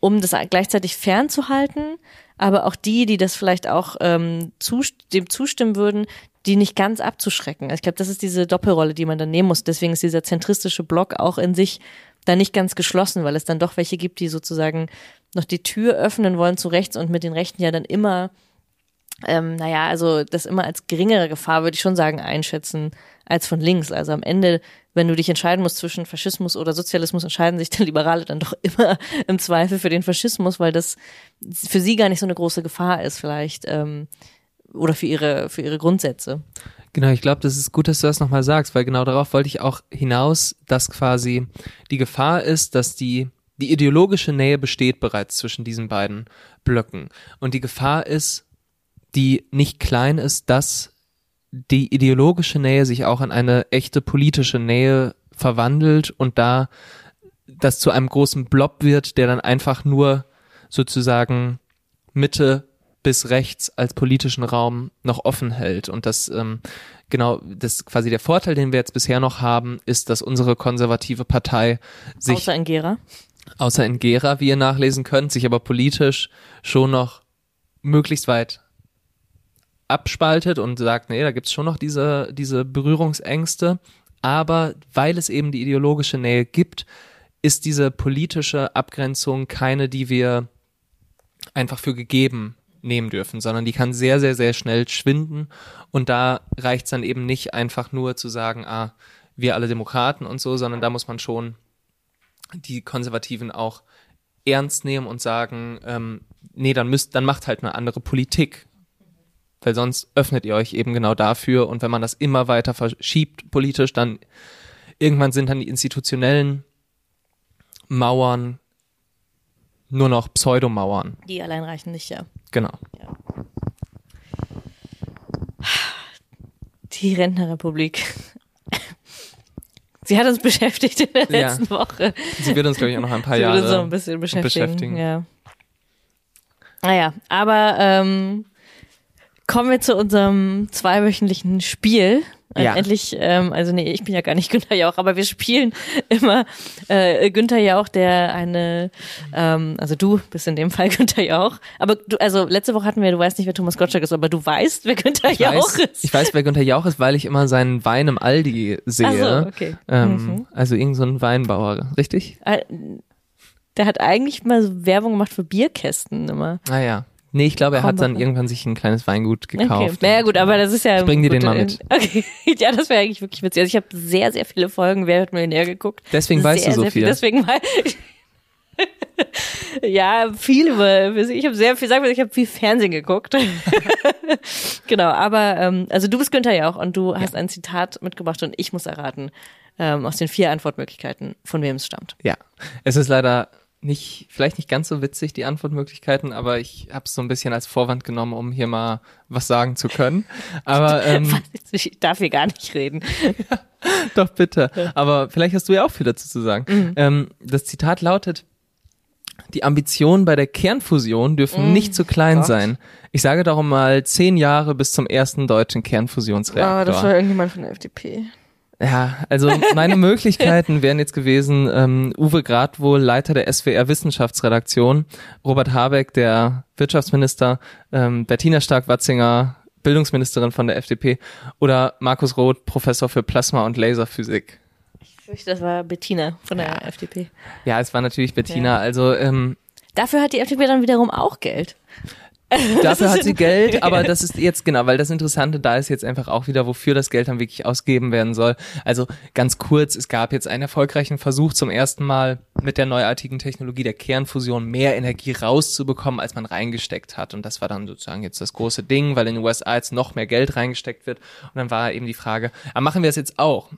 um das gleichzeitig fernzuhalten, aber auch die, die das vielleicht auch ähm, zust dem zustimmen würden, die nicht ganz abzuschrecken. Also ich glaube, das ist diese Doppelrolle, die man dann nehmen muss. Deswegen ist dieser zentristische Block auch in sich da nicht ganz geschlossen, weil es dann doch welche gibt, die sozusagen noch die Tür öffnen wollen zu rechts und mit den Rechten ja dann immer, ähm, naja, also das immer als geringere Gefahr, würde ich schon sagen, einschätzen als von links. Also am Ende wenn du dich entscheiden musst zwischen Faschismus oder Sozialismus, entscheiden sich der Liberale dann doch immer im Zweifel für den Faschismus, weil das für sie gar nicht so eine große Gefahr ist, vielleicht, ähm, oder für ihre, für ihre Grundsätze. Genau, ich glaube, das ist gut, dass du das nochmal sagst, weil genau darauf wollte ich auch hinaus, dass quasi die Gefahr ist, dass die, die ideologische Nähe besteht bereits zwischen diesen beiden Blöcken. Und die Gefahr ist, die nicht klein ist, dass die ideologische Nähe sich auch in eine echte politische Nähe verwandelt und da das zu einem großen Blob wird, der dann einfach nur sozusagen Mitte bis rechts als politischen Raum noch offen hält. Und das ähm, genau, das quasi der Vorteil, den wir jetzt bisher noch haben, ist, dass unsere konservative Partei sich außer in Gera, außer in Gera, wie ihr nachlesen könnt, sich aber politisch schon noch möglichst weit abspaltet und sagt, nee, da gibt's schon noch diese, diese Berührungsängste. Aber weil es eben die ideologische Nähe gibt, ist diese politische Abgrenzung keine, die wir einfach für gegeben nehmen dürfen, sondern die kann sehr, sehr, sehr schnell schwinden. Und da reicht's dann eben nicht einfach nur zu sagen, ah, wir alle Demokraten und so, sondern da muss man schon die Konservativen auch ernst nehmen und sagen, ähm, nee, dann müsst, dann macht halt eine andere Politik weil sonst öffnet ihr euch eben genau dafür und wenn man das immer weiter verschiebt politisch, dann irgendwann sind dann die institutionellen Mauern nur noch Pseudomauern. Die allein reichen nicht, ja. Genau. Ja. Die Rentnerrepublik. Sie hat uns beschäftigt in der letzten ja. Woche. Sie wird uns, glaube ich, auch noch ein paar Sie Jahre wird uns noch ein bisschen beschäftigen. beschäftigen. Ja. Naja, aber ähm, kommen wir zu unserem zweiwöchentlichen Spiel. Ja. Endlich, ähm, also nee, ich bin ja gar nicht Günther Jauch, aber wir spielen immer äh, Günther Jauch, der eine, ähm, also du bist in dem Fall Günther Jauch, aber du, also letzte Woche hatten wir, du weißt nicht, wer Thomas Gottschalk ist, aber du weißt, wer Günther ich Jauch weiß, ist. Ich weiß, wer Günther Jauch ist, weil ich immer seinen Wein im Aldi sehe. Ach so, okay. Ähm, mhm. Also irgend so ein Weinbauer, richtig? Äh, der hat eigentlich mal so Werbung gemacht für Bierkästen immer. Ah ja. Nee, ich glaube, er hat dann irgendwann sich ein kleines Weingut gekauft. Okay. Naja gut, aber das ist ja... Ich bring dir den mal mit. Okay, ja, das wäre eigentlich wirklich witzig. Also ich habe sehr, sehr viele Folgen Wer hat mir näher geguckt. Deswegen weißt du so viel. Deswegen weil ja, viel über. Ich habe sehr viel, sagen wir, ich habe viel Fernsehen geguckt. genau, aber ähm, also du bist Günther ja auch und du hast ein Zitat mitgebracht und ich muss erraten ähm, aus den vier Antwortmöglichkeiten, von wem es stammt. Ja, es ist leider nicht, vielleicht nicht ganz so witzig, die Antwortmöglichkeiten, aber ich habe es so ein bisschen als Vorwand genommen, um hier mal was sagen zu können. Aber ähm, ich darf hier gar nicht reden. ja, doch bitte. Aber vielleicht hast du ja auch viel dazu zu sagen. Mhm. Ähm, das Zitat lautet: Die Ambitionen bei der Kernfusion dürfen mhm. nicht zu klein Gott. sein. Ich sage darum mal zehn Jahre bis zum ersten deutschen Kernfusionsreaktor. Ah, das war irgendjemand von der FDP. Ja, also meine Möglichkeiten wären jetzt gewesen, ähm, Uwe Gradwohl, Leiter der SWR Wissenschaftsredaktion, Robert Habeck, der Wirtschaftsminister, ähm, Bettina Stark-Watzinger, Bildungsministerin von der FDP oder Markus Roth, Professor für Plasma- und Laserphysik. Ich fürchte, das war Bettina von der ja. FDP. Ja, es war natürlich Bettina. Ja. Also ähm, Dafür hat die FDP dann wiederum auch Geld. Dafür hat sie Geld, aber das ist jetzt genau, weil das Interessante da ist jetzt einfach auch wieder, wofür das Geld dann wirklich ausgeben werden soll. Also ganz kurz, es gab jetzt einen erfolgreichen Versuch zum ersten Mal mit der neuartigen Technologie der Kernfusion mehr Energie rauszubekommen, als man reingesteckt hat. Und das war dann sozusagen jetzt das große Ding, weil in den USA jetzt noch mehr Geld reingesteckt wird. Und dann war eben die Frage, aber machen wir es jetzt auch?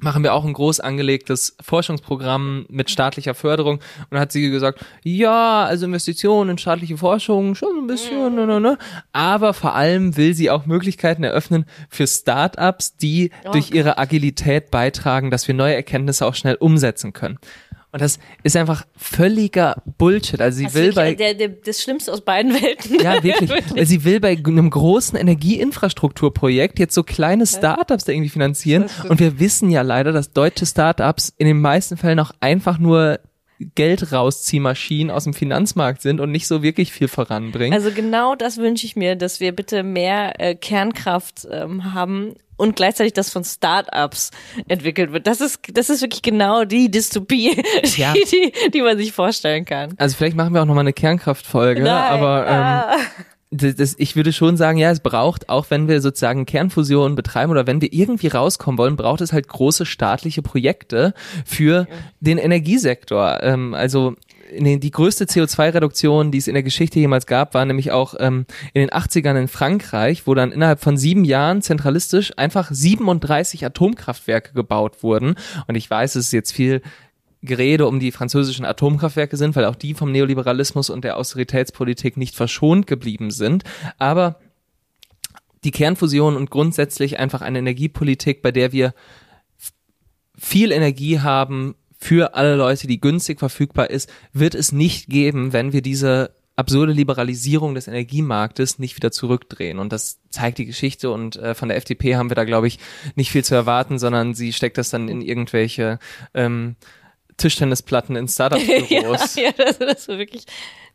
Machen wir auch ein groß angelegtes Forschungsprogramm mit staatlicher Förderung. Und dann hat sie gesagt, ja, also Investitionen in staatliche Forschung schon ein bisschen, ne, ne, ne. aber vor allem will sie auch Möglichkeiten eröffnen für Startups, die oh, durch ihre Agilität beitragen, dass wir neue Erkenntnisse auch schnell umsetzen können. Und das ist einfach völliger Bullshit. Also sie das will bei der, der, das Schlimmste aus beiden Welten. Ja, wirklich. wirklich. Sie will bei einem großen Energieinfrastrukturprojekt jetzt so kleine Startups da irgendwie finanzieren. Und wir wissen ja leider, dass deutsche Startups in den meisten Fällen auch einfach nur Geld rausziehmaschinen aus dem Finanzmarkt sind und nicht so wirklich viel voranbringen. Also genau das wünsche ich mir, dass wir bitte mehr äh, Kernkraft ähm, haben und gleichzeitig das von Startups entwickelt wird. Das ist, das ist wirklich genau die Dystopie, ja. die, die, die man sich vorstellen kann. Also vielleicht machen wir auch nochmal eine Kernkraftfolge, aber ähm, ah. das, das, ich würde schon sagen, ja, es braucht, auch wenn wir sozusagen Kernfusion betreiben oder wenn wir irgendwie rauskommen wollen, braucht es halt große staatliche Projekte für den Energiesektor. Ähm, also nee, die größte CO2-Reduktion, die es in der Geschichte jemals gab, war nämlich auch ähm, in den 80ern in Frankreich, wo dann innerhalb von sieben Jahren zentralistisch einfach 37 Atomkraftwerke gebaut wurden. Und ich weiß, es ist jetzt viel Gerede um die französischen Atomkraftwerke sind, weil auch die vom Neoliberalismus und der Austeritätspolitik nicht verschont geblieben sind. Aber die Kernfusion und grundsätzlich einfach eine Energiepolitik, bei der wir viel Energie haben, für alle Leute, die günstig verfügbar ist, wird es nicht geben, wenn wir diese absurde Liberalisierung des Energiemarktes nicht wieder zurückdrehen. Und das zeigt die Geschichte. Und äh, von der FDP haben wir da, glaube ich, nicht viel zu erwarten, sondern sie steckt das dann in irgendwelche ähm, Tischtennisplatten in Startup-Büros. ja, ja das, das ist wirklich,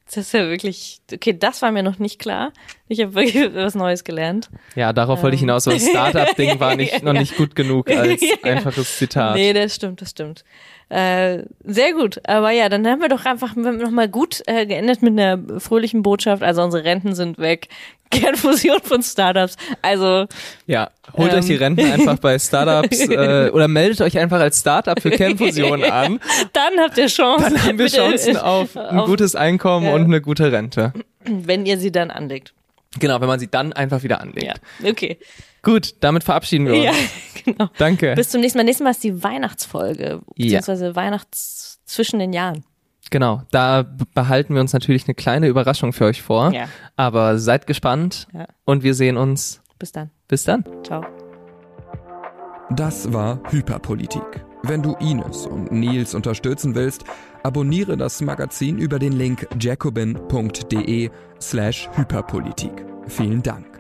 das ist ja wirklich, okay, das war mir noch nicht klar. Ich habe wirklich was Neues gelernt. Ja, darauf ähm. wollte ich ähm. hinaus. Das Startup-Ding war nicht, noch nicht gut genug als einfaches Zitat. Nee, das stimmt, das stimmt. Äh, sehr gut. Aber ja, dann haben wir doch einfach nochmal gut äh, geendet mit einer fröhlichen Botschaft. Also unsere Renten sind weg. Kernfusion von Startups. Also ja, holt ähm, euch die ähm, Renten einfach bei Startups äh, oder meldet euch einfach als Startup für Kernfusion an. Dann habt ihr Chancen. Dann haben wir Chancen auf ein auf, gutes Einkommen und eine gute Rente. Wenn ihr sie dann anlegt. Genau, wenn man sie dann einfach wieder anlegt. Ja, okay. Gut, damit verabschieden wir uns. Ja, genau. Danke. Bis zum nächsten Mal. Nächstes Mal ist die Weihnachtsfolge, beziehungsweise ja. Weihnachts zwischen den Jahren. Genau, da behalten wir uns natürlich eine kleine Überraschung für euch vor. Ja. Aber seid gespannt ja. und wir sehen uns. Bis dann. Bis dann. Ciao. Das war Hyperpolitik. Wenn du Ines und Nils unterstützen willst, abonniere das Magazin über den Link jacobin.de slash Hyperpolitik. Vielen Dank.